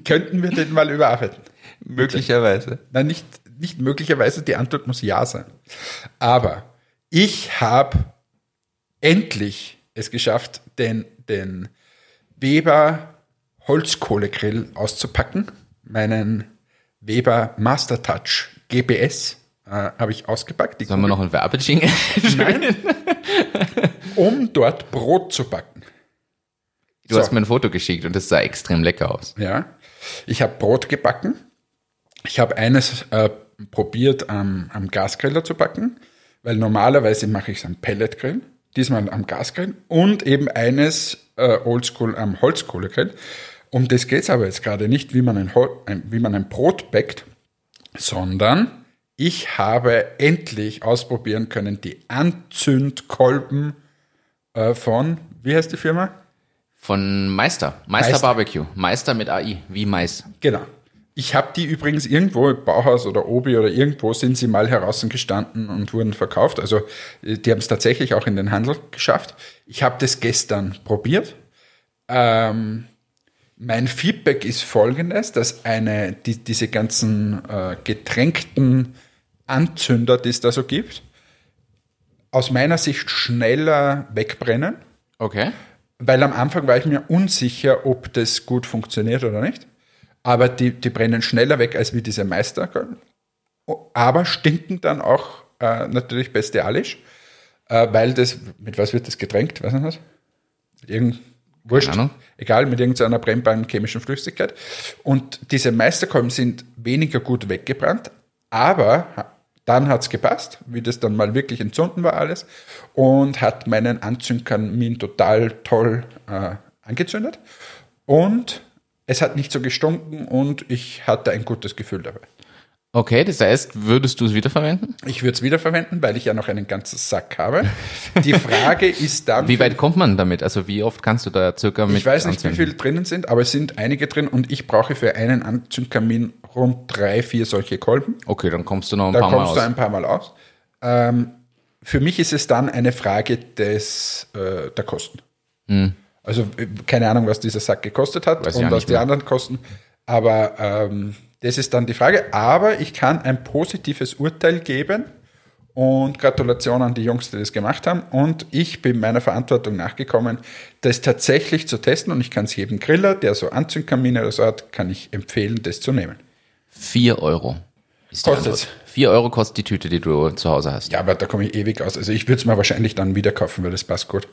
könnten wir den mal überarbeiten? Möglicherweise. Nein, nicht, nicht möglicherweise, die Antwort muss ja sein. Aber ich habe endlich es geschafft, den, den Weber Holzkohlegrill auszupacken. Meinen Weber Master Touch GBS äh, habe ich ausgepackt, die Sollen wir noch ein Werbejingle? Nein, um dort Brot zu backen. Du So. hast mir ein Foto geschickt und das sah extrem lecker aus. Ja, ich habe Brot gebacken. Ich habe eines äh, probiert, am, am Gasgriller zu backen, weil normalerweise mache ich es am Pelletgrill, diesmal am Gasgrill und eben eines äh, Oldschool am Holzkohlegrill. Um das geht es aber jetzt gerade nicht, wie man ein, Hol ein, wie man ein Brot backt, sondern ich habe endlich ausprobieren können die Anzündkolben äh, von, wie heißt die Firma? Von Meister. Meister, Meister. Barbecue. Meister mit AI, wie Mais. Genau. Ich habe die übrigens irgendwo im Bauhaus oder Obi oder irgendwo sind sie mal heraus gestanden und wurden verkauft. Also äh, die haben es tatsächlich auch in den Handel geschafft. Ich habe das gestern probiert. Ähm, mein Feedback ist folgendes, dass eine, die, diese ganzen äh, getränkten Anzünder, die es da so gibt, aus meiner Sicht schneller wegbrennen. Okay. Weil am Anfang war ich mir unsicher, ob das gut funktioniert oder nicht. Aber die, die brennen schneller weg als wie diese Meister. Aber stinken dann auch äh, natürlich bestialisch, äh, weil das, mit was wird das getränkt? Weiß nicht was? Mit irgend, wurscht, egal, mit irgendeiner brennbaren chemischen Flüssigkeit. Und diese Meisterkolben sind weniger gut weggebrannt, aber dann hat es gepasst, wie das dann mal wirklich entzünden war alles und hat meinen Anzündkamin total toll äh, angezündet und es hat nicht so gestunken und ich hatte ein gutes Gefühl dabei. Okay, das heißt, würdest du es wiederverwenden? Ich würde es wiederverwenden, weil ich ja noch einen ganzen Sack habe. Die Frage ist dann, Wie weit kommt man damit? Also wie oft kannst du da circa mit ich weiß nicht, wie anzünden? viele drinnen sind, aber es sind einige drin und ich brauche für einen Anzündkamin rund drei, vier solche Kolben. Okay, dann kommst du noch ein Da paar Mal kommst aus. du ein paar Mal aus. Ähm, für mich ist es dann eine Frage des, äh, der Kosten. Also äh, keine Ahnung, was dieser Sack gekostet hat Hm. Weiß und was die anderen kosten. Aber ähm, das ist dann die Frage. Aber ich kann ein positives Urteil geben und Gratulation an die Jungs, die das gemacht haben. Und ich bin meiner Verantwortung nachgekommen, das tatsächlich zu testen. Und ich kann es jedem Griller, der so Anzündkamine oder so hat, kann ich empfehlen, das zu nehmen. Vier Euro. Ist? Antwort. 4 Euro kostet die Tüte, die du zu Hause hast. Ja, aber da komme ich ewig aus. Also ich würde es mir wahrscheinlich dann wieder kaufen, weil das passt gut.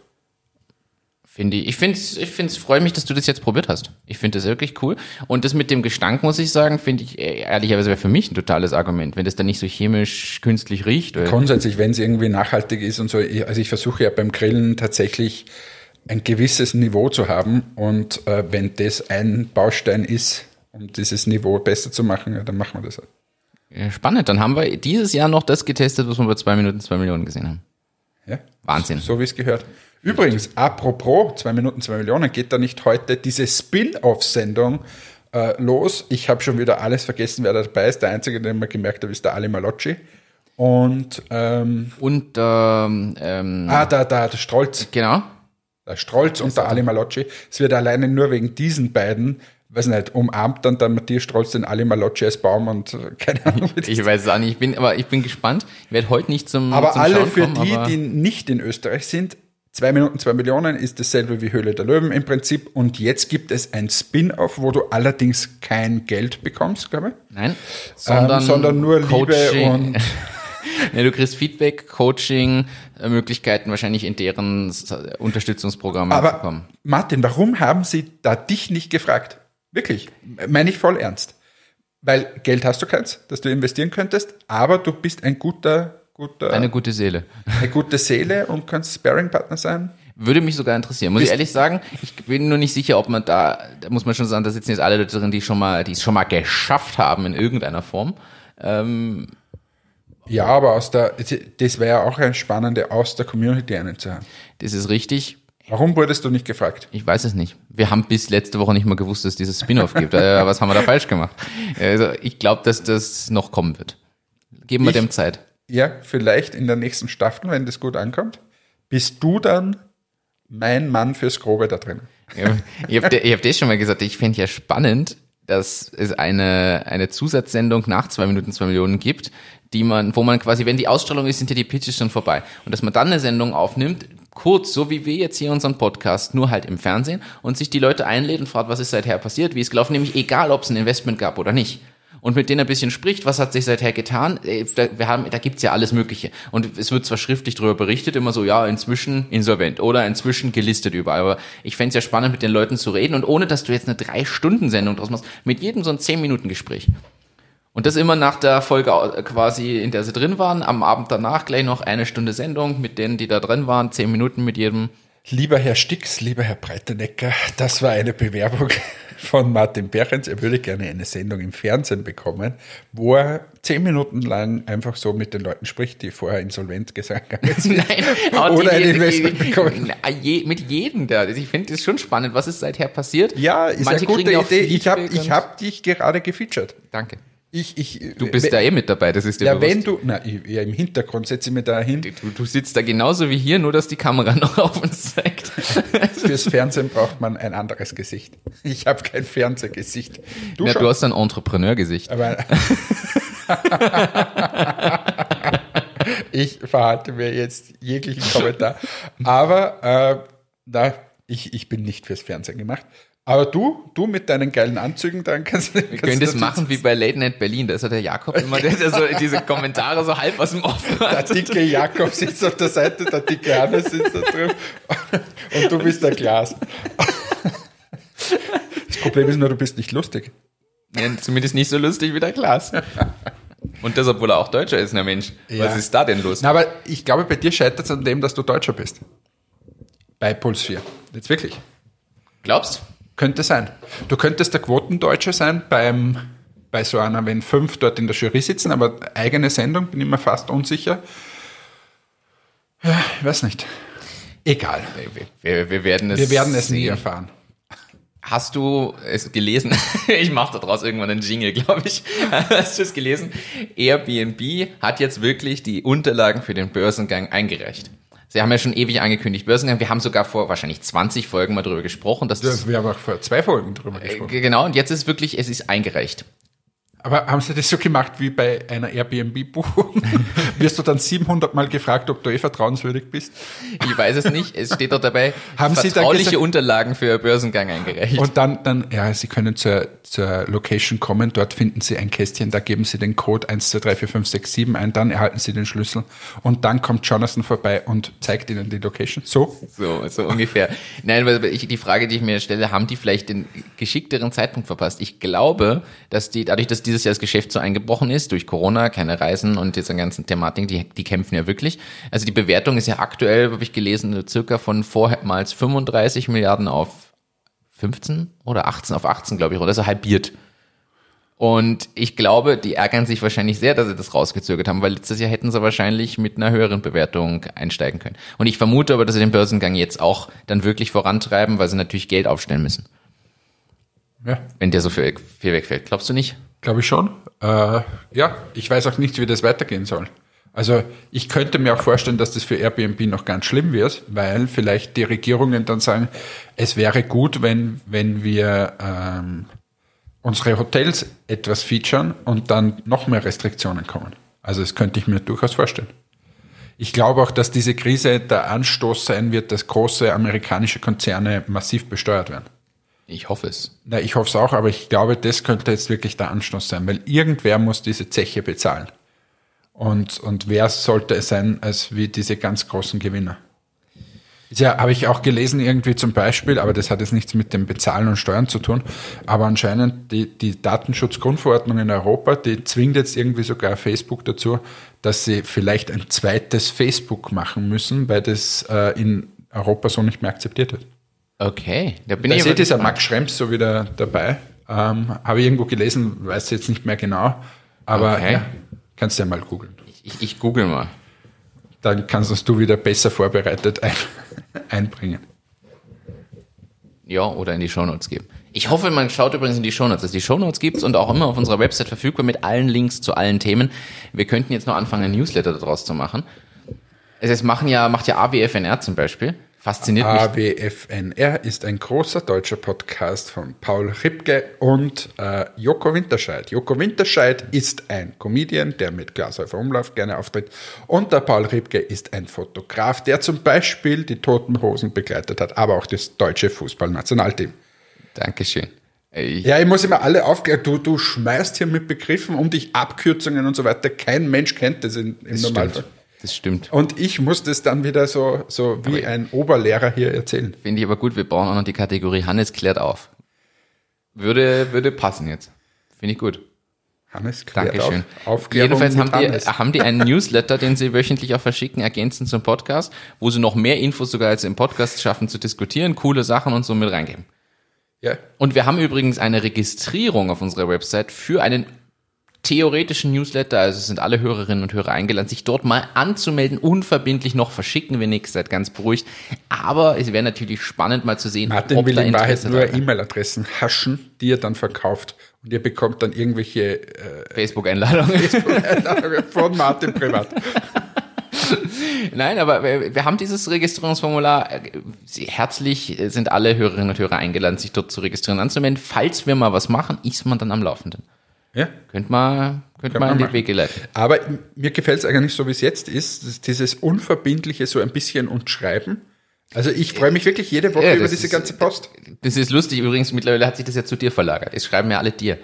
Finde ich. Ich finde es, ich find's, freue mich, dass du das jetzt probiert hast. Ich finde das wirklich cool. Und das mit dem Gestank, muss ich sagen, finde ich äh, ehrlicherweise wäre für mich ein totales Argument, wenn das dann nicht so chemisch künstlich riecht. Oder Grundsätzlich, wenn es irgendwie nachhaltig ist und so, ich- also ich versuche ja beim Grillen tatsächlich ein gewisses Niveau zu haben und äh, wenn das ein Baustein ist, um dieses Niveau besser zu machen, ja, dann machen wir das halt. Ja, Spannend. Dann haben wir dieses Jahr noch das getestet, was wir bei 2 Minuten 2 Millionen gesehen haben. Ja? Wahnsinn. So wie es gehört. Übrigens, apropos 2 Minuten 2 Millionen, geht da nicht heute diese Spin-off-Sendung äh, los? Ich habe schon wieder alles vergessen, wer da dabei ist. Der Einzige, den man gemerkt hat, ist der Ali Malocci. Und, ähm, Und ähm, ähm, ah, da, da, der Strolz. genau. Der Strolz und der Ali Malocci. Es wird alleine nur wegen diesen beiden, weiß nicht, umarmt dann der Matthias Strolz den Ali Malocci als Baum und äh, keine Ahnung. Ich weiß es auch nicht. Ich bin, aber ich bin gespannt. Ich werde heute nicht zum Aber zum alle Schauen für kommen, die, die nicht in Österreich sind, zwei Minuten, zwei Millionen ist dasselbe wie Höhle der Löwen im Prinzip. Und jetzt gibt es ein Spin-off, wo du allerdings kein Geld bekommst, glaube ich. Nein, sondern, ähm, sondern nur Liebe Coaching. und ja, du kriegst Feedback, Coaching, äh, Möglichkeiten wahrscheinlich in deren Unterstützungsprogramme zu Aber kommen. Martin, warum haben sie da dich nicht gefragt? Wirklich, meine ich voll ernst. Weil Geld hast du keins, das du investieren könntest, aber du bist ein guter, guter, Eine gute Seele. eine gute Seele und kannst Sparring-Partner sein. Würde mich sogar interessieren. Muss ich ehrlich sagen, ich bin nur nicht sicher, ob man da, da muss man schon sagen, da sitzen jetzt alle Leute drin, die schon mal, die es schon mal geschafft haben in irgendeiner Form. Ähm, Ja, aber aus der, das wäre ja auch eine spannende, aus der Community einen zu haben. das ist richtig. Warum wurdest du nicht gefragt? Ich weiß es nicht. Wir haben bis letzte Woche nicht mal gewusst, dass es dieses Spin-off gibt. Äh, was haben wir da falsch gemacht? Also ich glaube, dass das noch kommen wird. Geben wir Ich- dem Zeit. Ja, vielleicht in der nächsten Staffel, wenn das gut ankommt, bist du dann mein Mann fürs Grobe da drin. Ich habe ich hab das schon mal gesagt, ich fände ja spannend, dass es eine, eine Zusatzsendung nach zwei Minuten zwei Millionen gibt, die man, wo man quasi, wenn die Ausstrahlung ist, sind ja die Pitches schon vorbei. Und dass man dann eine Sendung aufnimmt, kurz, so wie wir jetzt hier unseren Podcast, nur halt im Fernsehen und sich die Leute einlädt und fragt, was ist seither passiert, wie ist gelaufen, nämlich egal, ob es ein Investment gab oder nicht. Und mit denen ein bisschen spricht, was hat sich seither getan, Äh, wir haben, da gibt's ja alles Mögliche. Und es wird zwar schriftlich darüber berichtet, immer so, ja, inzwischen insolvent oder inzwischen gelistet überall. Aber ich fänd's ja spannend, mit den Leuten zu reden und ohne, dass du jetzt eine Drei-Stunden-Sendung draus machst, mit jedem so ein Zehn-Minuten-Gespräch. Und das immer nach der Folge äh, quasi, in der sie drin waren. Am Abend danach gleich noch eine Stunde Sendung mit denen, die da drin waren. Zehn Minuten mit jedem. Lieber Herr Stix, lieber Herr Breitenecker, das war eine Bewerbung von Martin Behrens. Er würde gerne eine Sendung im Fernsehen bekommen, wo er zehn Minuten lang einfach so mit den Leuten spricht, die vorher insolvent gesagt haben. Nein, Oder ein Investment bekommen. Na, je, mit jedem da. Ich finde das schon spannend, was ist seither passiert. Ja, ist Manche eine gute Idee. Ich habe ich hab dich gerade gefeatured. Danke. Ich, ich, Du bist da eh mit dabei, das ist dir Ja, bewusst. wenn du, na, ich- ja, im Hintergrund setze ich mir da hin. Du, du sitzt da genauso wie hier, nur dass die Kamera noch auf uns zeigt. Fürs Fernsehen braucht man ein anderes Gesicht. Ich habe kein Fernsehgesicht. Du Ja, du hast ein Entrepreneur-Gesicht. Aber ich verhalte mir jetzt jeglichen Kommentar. Aber äh, na, ich, ich bin nicht fürs Fernsehen gemacht. Aber du, du mit deinen geilen Anzügen, dann kannst du. Wir können das machen wie bei Late Night Berlin. Da ist ja der Jakob immer, der, der so diese Kommentare so halb aus dem Off Der hat. dicke Jakob sitzt auf der Seite, der dicke Hannes sitzt da drüben und du bist der Glas. Das Problem ist nur, du bist nicht lustig. Ja, zumindest nicht so lustig wie der Klaas. Und das, obwohl er auch Deutscher ist, na Mensch. Ja. Was ist da denn los? Na, aber ich glaube, bei dir scheitert es an dem, dass du Deutscher bist. Bei Puls 4. Jetzt wirklich. Glaubst? Könnte sein. Du könntest der Quotendeutsche sein beim, bei so einer, wenn fünf dort in der Jury sitzen, aber eigene Sendung, bin ich mir fast unsicher. Ja, ich weiß nicht. Egal. Wir, wir, werden es Wir werden es nie erfahren. Hast du es gelesen? Ich mache daraus irgendwann einen Jingle, glaube ich. Hast du es gelesen? Airbnb hat jetzt wirklich die Unterlagen für den Börsengang eingereicht. Sie haben ja schon ewig angekündigt, Börsengang. Wir haben sogar vor wahrscheinlich 20 Folgen mal drüber gesprochen, dass das Wir haben auch vor zwei Folgen drüber gesprochen. Äh, Genau, und jetzt ist wirklich, es ist eingereicht. Aber haben Sie das so gemacht wie bei einer Airbnb-Buchung? Wirst du dann 700 Mal gefragt, ob du eh vertrauenswürdig bist? Ich weiß es nicht. Es steht doch dabei, Haben Sie vertrauliche gesagt- Unterlagen für Börsengang eingereicht. Und dann, dann, ja, Sie können zur, zur Location kommen, dort finden Sie ein Kästchen, da geben Sie den Code 12345667 ein, dann erhalten Sie den Schlüssel und dann kommt Jonathan vorbei und zeigt Ihnen die Location. So? So, so ungefähr. Nein, weil ich, die Frage, die ich mir stelle, haben die vielleicht den geschickteren Zeitpunkt verpasst? Ich glaube, dass die, dadurch, dass dieses Jahr das Geschäft so eingebrochen ist, durch Corona, keine Reisen und diese ganzen Thematiken, die, die kämpfen ja wirklich. Also die Bewertung ist ja aktuell, habe ich gelesen, circa von vormals 35 Milliarden auf 15 oder 18, auf 18, glaube ich, oder so halbiert. Und ich glaube, die ärgern sich wahrscheinlich sehr, dass sie das rausgezögert haben, weil letztes Jahr hätten sie wahrscheinlich mit einer höheren Bewertung einsteigen können. Und ich vermute aber, dass sie den Börsengang jetzt auch dann wirklich vorantreiben, weil sie natürlich Geld aufstellen müssen, Ja, wenn der so viel, viel wegfällt. Glaubst du nicht? Glaube ich schon. Äh, ja, ich weiß auch nicht, wie das weitergehen soll. Also ich könnte mir auch vorstellen, dass das für Airbnb noch ganz schlimm wird, weil vielleicht die Regierungen dann sagen, es wäre gut, wenn, wenn wir ähm, unsere Hotels etwas featuren und dann noch mehr Restriktionen kommen. Also das könnte ich mir durchaus vorstellen. Ich glaube auch, dass diese Krise der Anstoß sein wird, dass große amerikanische Konzerne massiv besteuert werden. Ich hoffe es. Na, ich hoffe es auch, aber ich glaube, das könnte jetzt wirklich der Anstoß sein, weil irgendwer muss diese Zeche bezahlen. Und, und wer sollte es sein, als wie diese ganz großen Gewinner? Ja, habe ich auch gelesen irgendwie zum Beispiel, aber das hat jetzt nichts mit dem Bezahlen und Steuern zu tun. Aber anscheinend die, die Datenschutzgrundverordnung in Europa, die zwingt jetzt irgendwie sogar Facebook dazu, dass sie vielleicht ein zweites Facebook machen müssen, weil das äh, in Europa so nicht mehr akzeptiert wird. Okay, da bin Da ich aber dieser gespannt. Max Schrems so wieder dabei. Ähm, Habe ich irgendwo gelesen, weiß jetzt nicht mehr genau. Aber Okay. ja, kannst du ja mal googeln. Ich, ich google mal. Dann kannst es du wieder besser vorbereitet ein, einbringen. Ja, oder in die Shownotes geben. Ich hoffe, man schaut übrigens in die Shownotes. Also die Shownotes gibt's und auch immer auf unserer Website verfügbar mit allen Links zu allen Themen. Wir könnten jetzt noch anfangen, ein Newsletter daraus zu machen. Es ist machen ja, macht ja AWFNR zum Beispiel. Fasziniert mich. AWFNR ist ein großer deutscher Podcast von Paul Ripke und äh, Joko Winterscheid. Joko Winterscheid ist ein Comedian, der mit Glashäufer Umlauf gerne auftritt. Und der Paul Ripke ist ein Fotograf, der zum Beispiel die Toten Hosen begleitet hat, aber auch das deutsche Fußballnationalteam. Dankeschön. Ich, Ja, ich muss immer alle aufklären. Du, du schmeißt hier mit Begriffen um dich, Abkürzungen und so weiter. Kein Mensch kennt das in, im das Normalfall. stimmt. Das stimmt. Und ich muss das dann wieder so, so wie ein Oberlehrer hier erzählen. Finde ich aber gut, wir brauchen auch noch die Kategorie Hannes klärt auf. Würde, würde passen jetzt. Finde ich gut. Hannes, klärt Dankeschön. Auf. Aufklärung Jedenfalls haben die, haben die einen Newsletter, den sie wöchentlich auch verschicken, ergänzend zum Podcast, wo sie noch mehr Infos sogar als im Podcast schaffen zu diskutieren, coole Sachen und so mit reingeben. Ja. Und wir haben übrigens eine Registrierung auf unserer Website für einen theoretischen Newsletter. Also sind alle Hörerinnen und Hörer eingeladen, sich dort mal anzumelden. Unverbindlich noch verschicken wir nichts, seid ganz beruhigt. Aber es wäre natürlich spannend mal zu sehen, Martin will da in Wahrheit nur. E-Mail-Adressen haschen, die er dann verkauft. Und ihr bekommt dann irgendwelche äh, Facebook-Einladungen. Einladungen von Martin privat. Nein, aber wir, wir haben dieses Registrierungsformular. äh, Sie, herzlich sind alle Hörerinnen und Hörer eingeladen, sich dort zu registrieren, anzumelden. Falls wir mal was machen, ist man dann am Laufenden. Ja. Könnt mal, könnt mal man in die. Wege leiten. Aber mir gefällt es eigentlich so, wie es jetzt ist, dieses Unverbindliche so ein bisschen und Schreiben. Also ich freue mich wirklich jede Woche Ja, über diese ist- ganze Post. Das ist lustig übrigens, mittlerweile hat sich das ja zu dir verlagert. Es schreiben ja alle dir.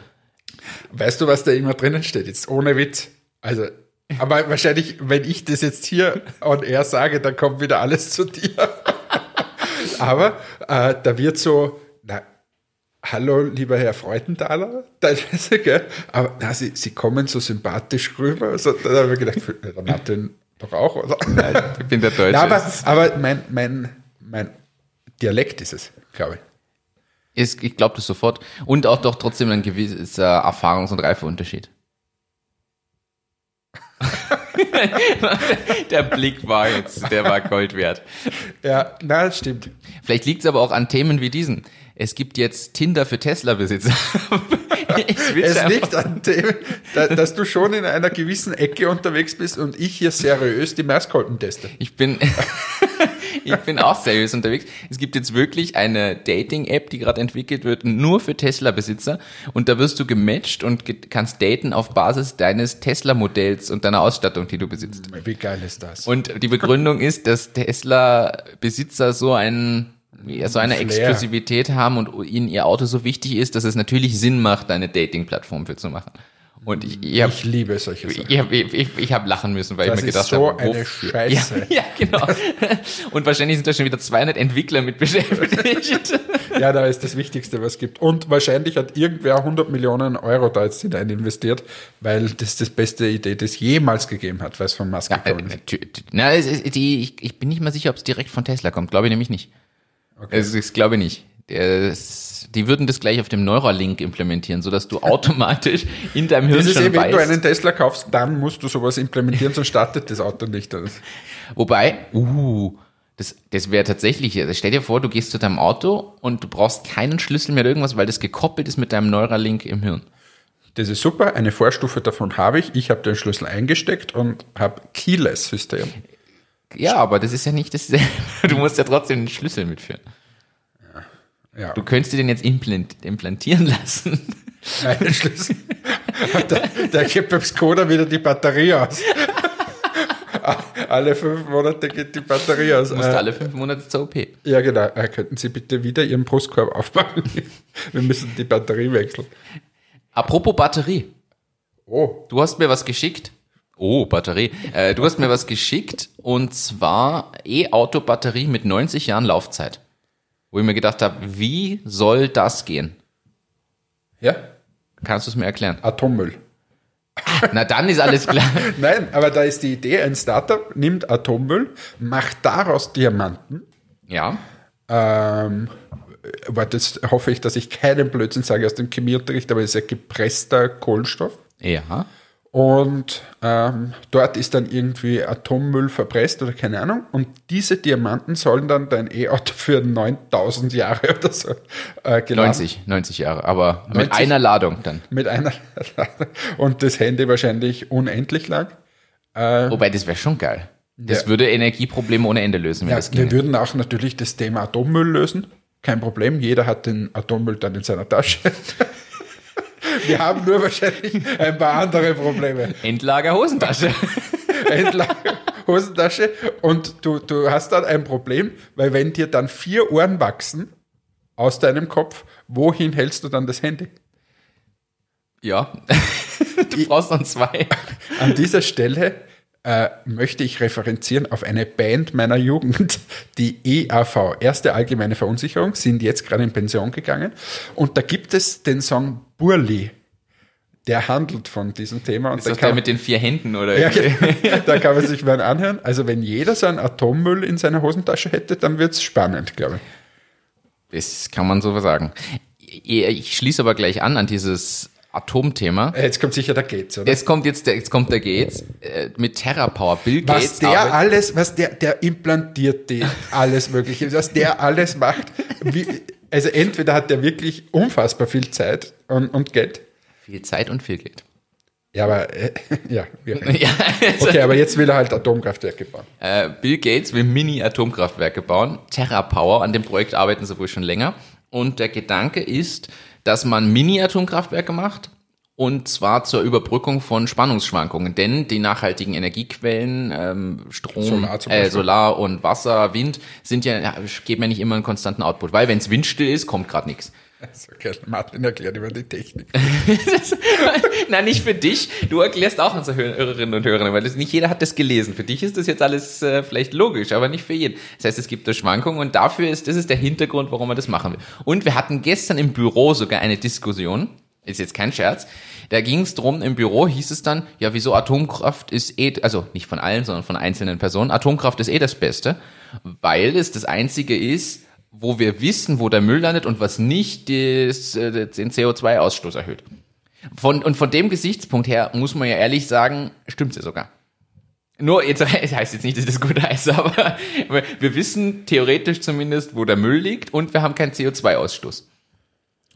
Weißt du, was da immer drinnen steht? Jetzt ohne Witz. Also, aber wahrscheinlich, wenn ich das jetzt hier on air sage, dann kommt wieder alles zu dir. aber äh, da wird so, hallo, lieber Herr Freudenthaler, teilweise, gell? Aber na, Sie, Sie kommen so sympathisch rüber. Also, da habe ich gedacht, der Martin doch auch, oder? Ich bin der Deutsche. Na, aber, aber mein, mein, mein Dialekt ist es, glaube ich. Ist, ich glaube das sofort. Und auch doch trotzdem ein gewisser Erfahrungs- und Reifeunterschied. der Blick war jetzt, der war Gold wert. Ja, na, das stimmt. Vielleicht liegt es aber auch an Themen wie diesen. Es gibt jetzt Tinder für Tesla-Besitzer. Es liegt an dem, da, dass du schon in einer gewissen Ecke unterwegs bist und ich hier seriös die Maiskolben teste. Ich bin, ich bin auch seriös unterwegs. Es gibt jetzt wirklich eine Dating-App, die gerade entwickelt wird, nur für Tesla-Besitzer. Und da wirst du gematcht und ge kannst daten auf Basis deines Tesla-Modells und deiner Ausstattung, die du besitzt. Wie geil ist das? Und die Begründung ist, dass Tesla-Besitzer so einen ja, so eine Flair. Exklusivität haben und ihnen ihr Auto so wichtig ist, dass es natürlich Sinn macht, eine Dating-Plattform für zu machen. Und ich, ich habe ich liebe solche Sachen. ich hab, ich, ich, ich hab lachen müssen, weil Das ich mir ist gedacht so habe, eine wofür? Scheiße. Ja, ja, genau. Und wahrscheinlich sind da schon wieder 200 Entwickler mit beschäftigt. Ja, da ist das Wichtigste, was es gibt. Und wahrscheinlich hat irgendwer 100 Millionen Euro da jetzt hinein investiert, weil das das beste Idee, das jemals gegeben hat, weil es von Musk Ja, gekommen ist. na, ist, die, ich, ich bin nicht mal sicher, ob es direkt von Tesla kommt. Glaube ich nämlich nicht. Okay. Also ich glaube nicht. Das, die würden das gleich auf dem Neuralink implementieren, sodass du automatisch in deinem Hirn Das ist schon eben, wenn du weißt. einen Tesla kaufst, dann musst du sowas implementieren, sonst startet das Auto nicht. Das- Wobei, uh, das, das wäre tatsächlich, also stell dir vor, du gehst zu deinem Auto und du brauchst keinen Schlüssel mehr oder irgendwas, weil das gekoppelt ist mit deinem Neuralink im Hirn. Das ist super, eine Vorstufe davon habe ich. Ich habe den Schlüssel eingesteckt und habe Keyless-System. Ja, aber das ist ja nicht das. Du musst ja trotzdem den Schlüssel mitführen. Ja, Du könntest dir den jetzt implant, implantieren lassen. einen Schlüssel. der, der gibt beim Skoda wieder die Batterie aus. Alle fünf Monate geht die Batterie aus. Du musst Äh, alle fünf Monate zur OP. Ja, genau. Äh, könnten Sie bitte wieder Ihren Brustkorb aufbauen? Wir müssen die Batterie wechseln. Apropos Batterie. Oh, Du hast mir was geschickt. Oh, Batterie. Äh, du hast mir was geschickt und zwar E-Auto-Batterie mit 90 Jahren Laufzeit. Wo ich mir gedacht habe, wie soll das gehen? ja, Kannst du es mir erklären? Atommüll. Na, dann ist alles klar. Nein, aber da ist die Idee, ein Startup nimmt Atommüll, macht daraus Diamanten. Ja. Ähm, aber das hoffe ich, dass ich keinen Blödsinn sage aus dem Chemieunterricht, aber es ist ja gepresster Kohlenstoff. Ja. Und ähm, dort ist dann irgendwie Atommüll verpresst oder keine Ahnung. Und diese Diamanten sollen dann dein E-Auto für 9000 Jahre oder so äh, geladen. 90, 90 Jahre, aber mit 90? einer Ladung dann. Mit einer und das Handy wahrscheinlich unendlich lang. Wobei, das wäre schon geil. Das Ja. würde Energieprobleme ohne Ende lösen, wenn Ja, das wir ginge. würden auch natürlich das Thema Atommüll lösen. Kein Problem. Jeder hat den Atommüll dann in seiner Tasche. Wir haben nur wahrscheinlich ein paar andere Probleme. Endlager Hosentasche. Endlager, Hosentasche und du, du hast dann ein Problem, weil wenn dir dann vier Ohren wachsen aus deinem Kopf, wohin hältst du dann das Handy? ja. du brauchst dann zwei. An dieser Stelle äh, möchte ich referenzieren auf eine Band meiner Jugend, die EAV, Erste Allgemeine Verunsicherung, sind jetzt gerade in Pension gegangen. Und da gibt es den Song Burli, der handelt von diesem Thema. Und Ist da das der kann, mit den vier Händen, oder? ja, genau. da kann man sich mal anhören. Also wenn jeder so einen Atommüll in seiner Hosentasche hätte, dann wird's spannend, glaube ich. Das kann man so sagen. Ich schließe aber gleich an an dieses Atomthema. Jetzt kommt sicher der Gates, oder? Jetzt kommt jetzt der, jetzt kommt der Gates äh, mit TerraPower. Bill was Gates der arbeitet- alles, was der, der implantiert die alles Mögliche, was der alles macht. Wie, also entweder hat der wirklich unfassbar viel Zeit und, und Geld. viel Zeit und viel Geld. Ja, aber äh, ja, Ja, also, okay, aber jetzt will er halt Atomkraftwerke bauen. äh, Bill Gates will Mini-Atomkraftwerke bauen. TerraPower, an dem Projekt arbeiten sie wohl schon länger. Und der Gedanke ist, dass man Mini-Atomkraftwerke macht. Und zwar zur Überbrückung von Spannungsschwankungen. Denn die nachhaltigen Energiequellen, ähm, Strom, Solar äh. Solar und Wasser, Wind, sind ja, ja, geben ja nicht immer einen konstanten Output. Weil wenn es windstill ist, kommt gerade nichts. Also, okay, Martin erklärt über die Technik. Nein, nicht für dich. Du erklärst auch unsere Hör- Hörerinnen und Hörer, weil das, nicht jeder hat das gelesen. Für dich ist das jetzt alles äh, vielleicht logisch, aber nicht für jeden. Das heißt, es gibt da Schwankungen und dafür ist, das ist der Hintergrund, warum man das machen will. Und wir hatten gestern im Büro sogar eine Diskussion, ist jetzt kein Scherz, da ging es drum, im Büro hieß es dann, ja, wieso Atomkraft ist eh, also nicht von allen, sondern von einzelnen Personen, Atomkraft ist eh das Beste, weil es das Einzige ist, wo wir wissen, wo der Müll landet und was nicht das, äh, den CO2-Ausstoß erhöht. Von, und von dem Gesichtspunkt her muss man ja ehrlich sagen, stimmt's ja sogar. Nur, jetzt es heißt jetzt nicht, dass das gut heißt, aber wir wissen theoretisch zumindest, wo der Müll liegt und wir haben keinen CO2-Ausstoß.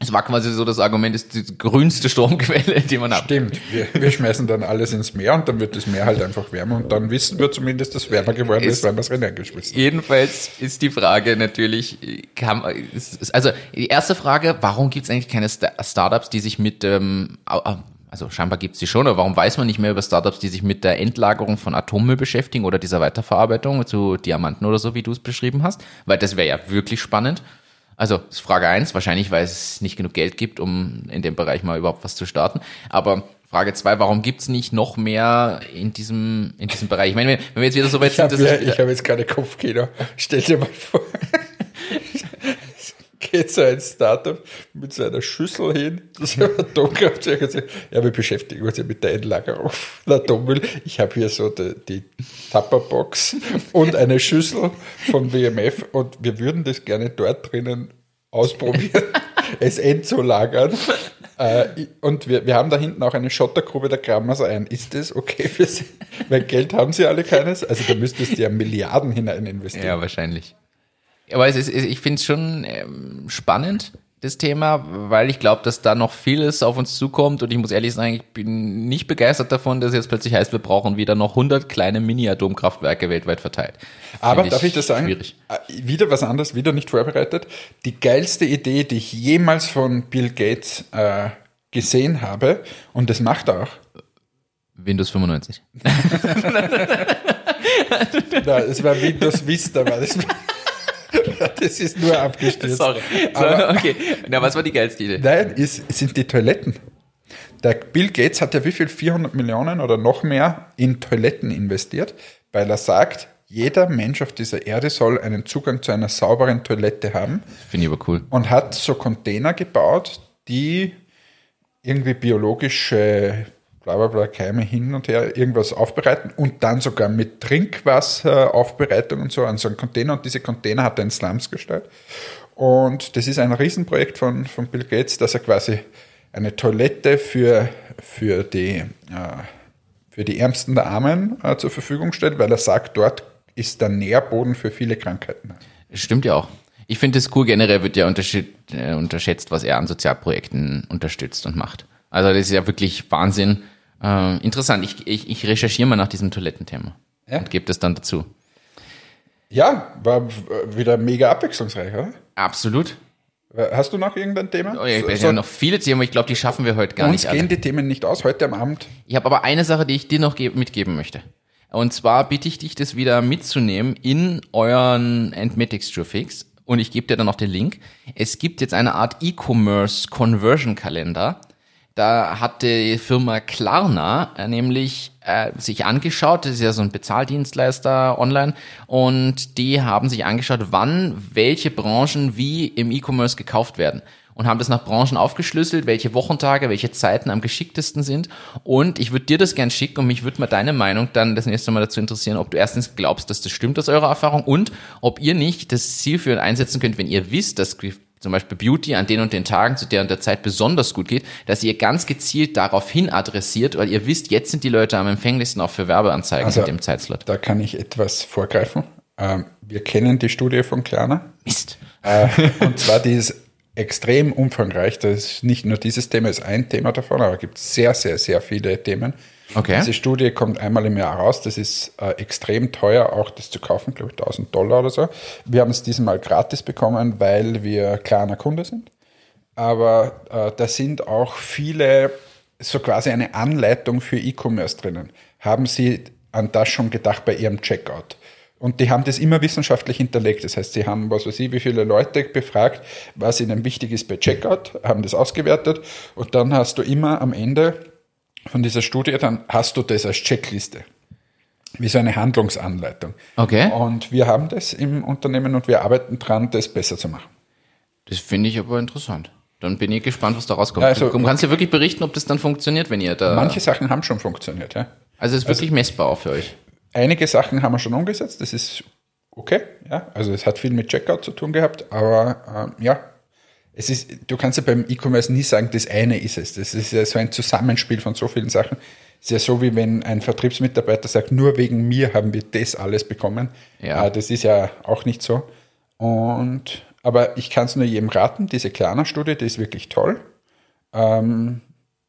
Es war quasi so das Argument, ist die grünste Stromquelle, die man hat. Stimmt. Wir, wir schmeißen dann alles ins Meer und dann wird das Meer halt einfach wärmer und dann wissen wir zumindest, dass es wärmer geworden ist, Ist- weil wir es hineingeschmissen haben. Jedenfalls ist die Frage natürlich, kam, ist, ist, also die erste Frage, warum gibt es eigentlich keine Sta- Startups, die sich mit, ähm, also scheinbar gibt es die schon, aber warum weiß man nicht mehr über Startups, die sich mit der Endlagerung von Atommüll beschäftigen oder dieser Weiterverarbeitung zu Diamanten oder so, wie du es beschrieben hast? Weil das wäre ja wirklich spannend. Also das ist Frage eins, wahrscheinlich, weil es nicht genug Geld gibt, um in dem Bereich mal überhaupt was zu starten. Aber Frage zwei, warum gibt's nicht noch mehr in diesem, in diesem Bereich? Ich meine, wenn wir jetzt wieder so weit Ich habe sind, dass ja, wieder- ich hab jetzt keine Kopfkino. Stell dir mal vor, geht so ein Startup mit so einer Schüssel hin, das ist Atomkraftwerk und sagt, ja, wir beschäftigen uns ja mit der Endlagerung von Atommüll. Ich habe hier so die, die Tupperbox und eine Schüssel von WMF und wir würden das gerne dort drinnen ausprobieren, es endzulagern. Äh, und wir, wir haben da hinten auch eine Schottergrube, da graben wir so ein. Ist das okay für Sie? Weil Geld haben Sie alle keines. Also da müsstest du ja Milliarden hinein investieren. Ja, wahrscheinlich. Aber es ist, ich finde es schon ähm, spannend, das Thema, weil ich glaube, dass da noch vieles auf uns zukommt und ich muss ehrlich sagen, ich bin nicht begeistert davon, dass jetzt plötzlich heißt, wir brauchen wieder noch 100 kleine Mini-Atomkraftwerke weltweit verteilt. Aber Find darf ich das sagen? Schwierig. Äh, Wieder was anderes, wieder nicht vorbereitet. Die geilste Idee, die ich jemals von Bill Gates äh, gesehen habe, und das macht er auch. Windows 95. Na, es war Windows Vista, war das. Das ist nur abgestürzt. Aber, okay. Na, was war die geilste Idee? Nein, ist, sind die Toiletten. Der Bill Gates hat ja wie viel? 400 Millionen oder noch mehr in Toiletten investiert, weil er sagt, jeder Mensch auf dieser Erde soll einen Zugang zu einer sauberen Toilette haben Finde ich aber cool. und hat so Container gebaut, die irgendwie biologische bla bla bla Keime hin und her irgendwas aufbereiten und dann sogar mit Trinkwasseraufbereitung und so an so einen Container und diese Container hat er in Slums gestellt. Und das ist ein Riesenprojekt von, von Bill Gates, dass er quasi eine Toilette für, für, die, äh, für die Ärmsten der Armen äh, zur Verfügung stellt, weil er sagt, dort ist der Nährboden für viele Krankheiten. Stimmt ja auch. Ich finde es cool, generell wird ja äh, unterschätzt, was er an Sozialprojekten unterstützt und macht. Also das ist ja wirklich Wahnsinn. Äh, interessant. Ich, ich, ich recherchiere mal nach diesem Toilettenthema Ja. und gebe das dann dazu. Ja, war wieder mega abwechslungsreich, oder? Absolut. Hast du noch irgendein Thema? Oh, ich So- habe so- ja noch viele Themen, aber ich glaube, die schaffen wir heute gar uns nicht alle. gehen die Themen nicht aus heute am Abend. Ich habe aber eine Sache, die ich dir noch ge- mitgeben möchte. Und zwar bitte ich dich, das wieder mitzunehmen in euren Endmetics Fix. Und ich gebe dir dann noch den Link. Es gibt jetzt eine Art E-Commerce Conversion Kalender. Da hat die Firma Klarna äh, nämlich äh, sich angeschaut, das ist ja so ein Bezahldienstleister online, und die haben sich angeschaut, wann welche Branchen wie im E-Commerce gekauft werden und haben das nach Branchen aufgeschlüsselt, welche Wochentage, welche Zeiten am geschicktesten sind. Und ich würde dir das gern schicken und mich würde mal deine Meinung dann das nächste Mal dazu interessieren, ob du erstens glaubst, dass das stimmt aus eurer Erfahrung und ob ihr nicht das zielführend einsetzen könnt, wenn ihr wisst, dass zum Beispiel Beauty an den und den Tagen zu der und der Zeit besonders gut geht, dass ihr ganz gezielt darauf hin adressiert, weil ihr wisst, jetzt sind die Leute am empfänglichsten auch für Werbeanzeigen Also- mit dem Zeitslot. Da kann ich etwas vorgreifen. Ähm, wir kennen die Studie von Klarna. Mist. Äh, und zwar die ist extrem umfangreich. Das ist nicht nur dieses Thema, ist ein Thema davon, aber es gibt sehr, sehr, sehr viele Themen. Okay. Diese Studie kommt einmal im Jahr raus. Das ist äh, extrem teuer, auch das zu kaufen, glaube ich, 1000 Dollar oder so. Wir haben es diesmal gratis bekommen, weil wir kleiner Kunde sind. Aber äh, da sind auch viele, so quasi eine Anleitung für E-Commerce drinnen. Haben Sie an das schon gedacht bei Ihrem Checkout? Und die haben das immer wissenschaftlich hinterlegt. Das heißt, sie haben, was weiß ich, wie viele Leute befragt, was ihnen wichtig ist bei Checkout, haben das ausgewertet und dann hast du immer am Ende von dieser Studie, dann hast du das als Checkliste. Wie so eine Handlungsanleitung. Okay. Und wir haben das im Unternehmen und wir arbeiten dran, das besser zu machen. Das finde ich aber interessant. Dann bin ich gespannt, was da rauskommt. Also- du kannst ja wirklich berichten, ob das dann funktioniert, wenn ihr da. Manche Sachen haben schon funktioniert, ja. also es ist wirklich messbar auch für euch. Einige Sachen haben wir schon umgesetzt, das ist okay, ja. Also es hat viel mit Checkout zu tun gehabt, aber ähm, ja, es ist, du kannst ja beim E-Commerce nie sagen, das eine ist es. Das ist ja so ein Zusammenspiel von so vielen Sachen. Es ist ja so, wie wenn ein Vertriebsmitarbeiter sagt, nur wegen mir haben wir das alles bekommen. Ja. Äh, das ist ja auch nicht so. Und Aber ich kann es nur jedem raten, diese Klarna-Studie, die ist wirklich toll. Ähm,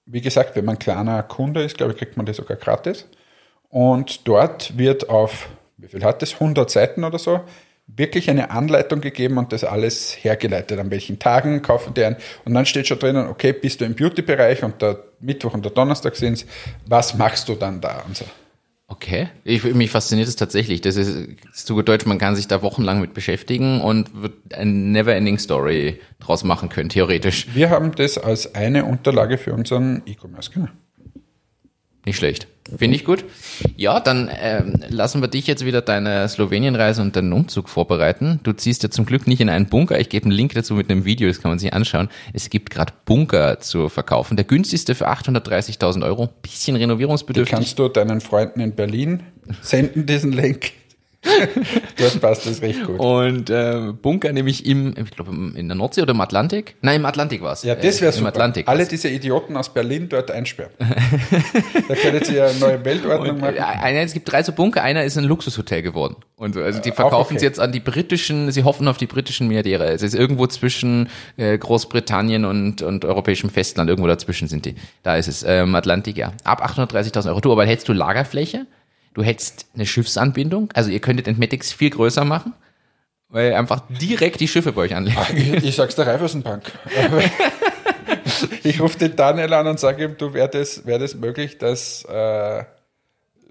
wie gesagt, wenn man kleiner Kunde ist, glaube ich, kriegt man die sogar gratis. Und dort wird auf, wie viel hat das, 100 Seiten oder so, wirklich eine Anleitung gegeben und das alles hergeleitet. An welchen Tagen kaufen die ein. Und dann steht schon drinnen, okay, bist du im Beauty-Bereich und der Mittwoch und der Donnerstag sind es, was machst du dann da und so. Okay. Ich, mich fasziniert es tatsächlich. Das ist, zu gut Deutsch, man kann sich da wochenlang mit beschäftigen und wird eine Never-Ending Story draus machen können, theoretisch. Wir haben das als eine Unterlage für unseren E-Commerce, genau. Nicht schlecht. Finde ich gut. Ja, dann ähm, lassen wir dich jetzt wieder deine Slowenien-Reise und deinen Umzug vorbereiten. Du ziehst ja zum Glück nicht in einen Bunker. Ich gebe einen Link dazu mit einem Video, das kann man sich anschauen. Es gibt gerade Bunker zu verkaufen. Der günstigste für 830.000 Euro. Bisschen renovierungsbedürftig. Die kannst du deinen Freunden in Berlin senden, diesen Link. Dort passt das recht gut. Und äh, Bunker nämlich im, ich glaube, in der Nordsee oder im Atlantik? Nein, im Atlantik war es. Ja, das wäre äh, super. Atlantik Alle war's. diese Idioten aus Berlin dort einsperren. da können sie ja eine neue Weltordnung Und, äh, machen. einer, es gibt drei so Bunker, einer ist ein Luxushotel geworden. Und so, also die verkaufen okay. es jetzt an die britischen, sie hoffen auf die britischen Milliardäre. Es ist irgendwo zwischen äh, Großbritannien und, und europäischem Festland, irgendwo dazwischen sind die. Da ist es, ähm, Atlantik, ja. Ab 830.000 Euro. Du, aber hättest du Lagerfläche? Du hättest eine Schiffsanbindung, also ihr könntet Entmetics viel größer machen, weil einfach direkt die Schiffe bei euch anlegen. Ich, ich sag's der Raiffeisenbank. ich rufe den Daniel an und sage ihm, du wäre das, wär das möglich, dass äh,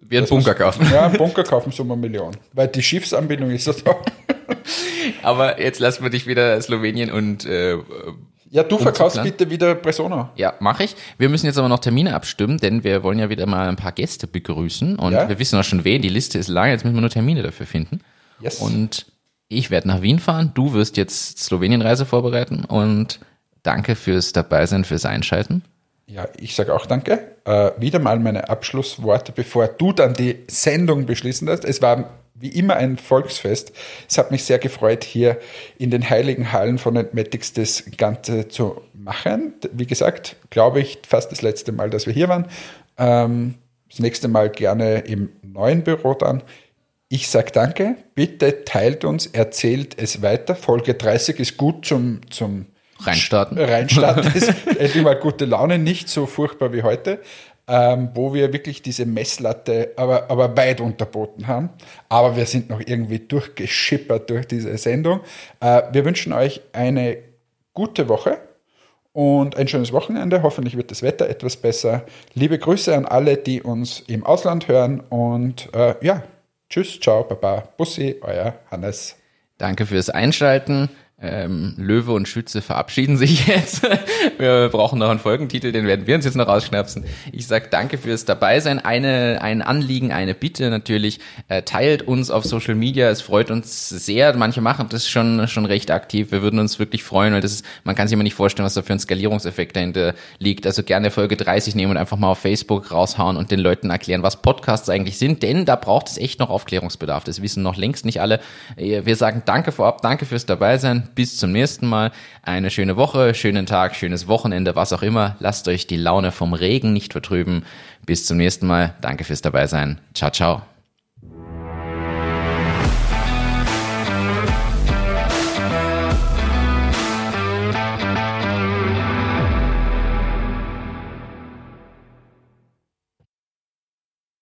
Wir einen Bunker kaufen. ja, einen Bunker kaufen so eine Million. Weil die Schiffsanbindung ist so da. Aber jetzt lassen wir dich wieder Slowenien und äh, Ja, du verkaufst bitte wieder Persona. Ja, mache ich. Wir müssen jetzt aber noch Termine abstimmen, denn wir wollen ja wieder mal ein paar Gäste begrüßen und Ja. wir wissen auch schon wen. Die Liste ist lang, jetzt müssen wir nur Termine dafür finden. Yes. Und ich werde nach Wien fahren, du wirst jetzt Slowenien-Reise vorbereiten und danke fürs Dabeisein, fürs Einschalten. Ja, ich sage auch danke. Äh, wieder mal meine Abschlussworte, bevor du dann die Sendung beschließen lässt. Es war wie immer ein Volksfest. Es hat mich sehr gefreut, hier in den heiligen Hallen von Entmatics das Ganze zu machen. Wie gesagt, glaube ich, fast das letzte Mal, dass wir hier waren. Ähm, das nächste Mal gerne im neuen Büro dann. Ich sage danke. Bitte teilt uns, erzählt es weiter. Folge 30 ist gut zum, zum Reinstarten. reinstarten ist endlich mal gute Laune, nicht so furchtbar wie heute, ähm, wo wir wirklich diese Messlatte aber, aber weit unterboten haben. Aber wir sind noch irgendwie durchgeschippert durch diese Sendung. Äh, wir wünschen euch eine gute Woche und ein schönes Wochenende. Hoffentlich wird das Wetter etwas besser. Liebe Grüße an alle, die uns im Ausland hören und äh, ja, tschüss, ciao, baba, Bussi, euer Hannes. Danke fürs Einschalten. Ähm, Löwe und Schütze verabschieden sich jetzt. Wir brauchen noch einen Folgentitel, den werden wir uns jetzt noch rausschnapsen. Ich sag danke fürs Dabeisein. Eine, ein Anliegen, eine Bitte natürlich. Äh, teilt uns auf Social Media. Es freut uns sehr. Manche machen das schon, schon recht aktiv. Wir würden uns wirklich freuen, weil das ist, man kann sich immer nicht vorstellen, was da für ein Skalierungseffekt dahinter liegt. Also gerne Folge 30 nehmen und einfach mal auf Facebook raushauen und den Leuten erklären, was Podcasts eigentlich sind, denn da braucht es echt noch Aufklärungsbedarf. Das wissen noch längst nicht alle. Äh, Wir sagen danke vorab, danke fürs Dabeisein. Bis zum nächsten Mal. Eine schöne Woche, schönen Tag, schönes Wochenende, was auch immer. Lasst euch die Laune vom Regen nicht vertrüben. Bis zum nächsten Mal. Danke fürs Dabeisein. Ciao, ciao.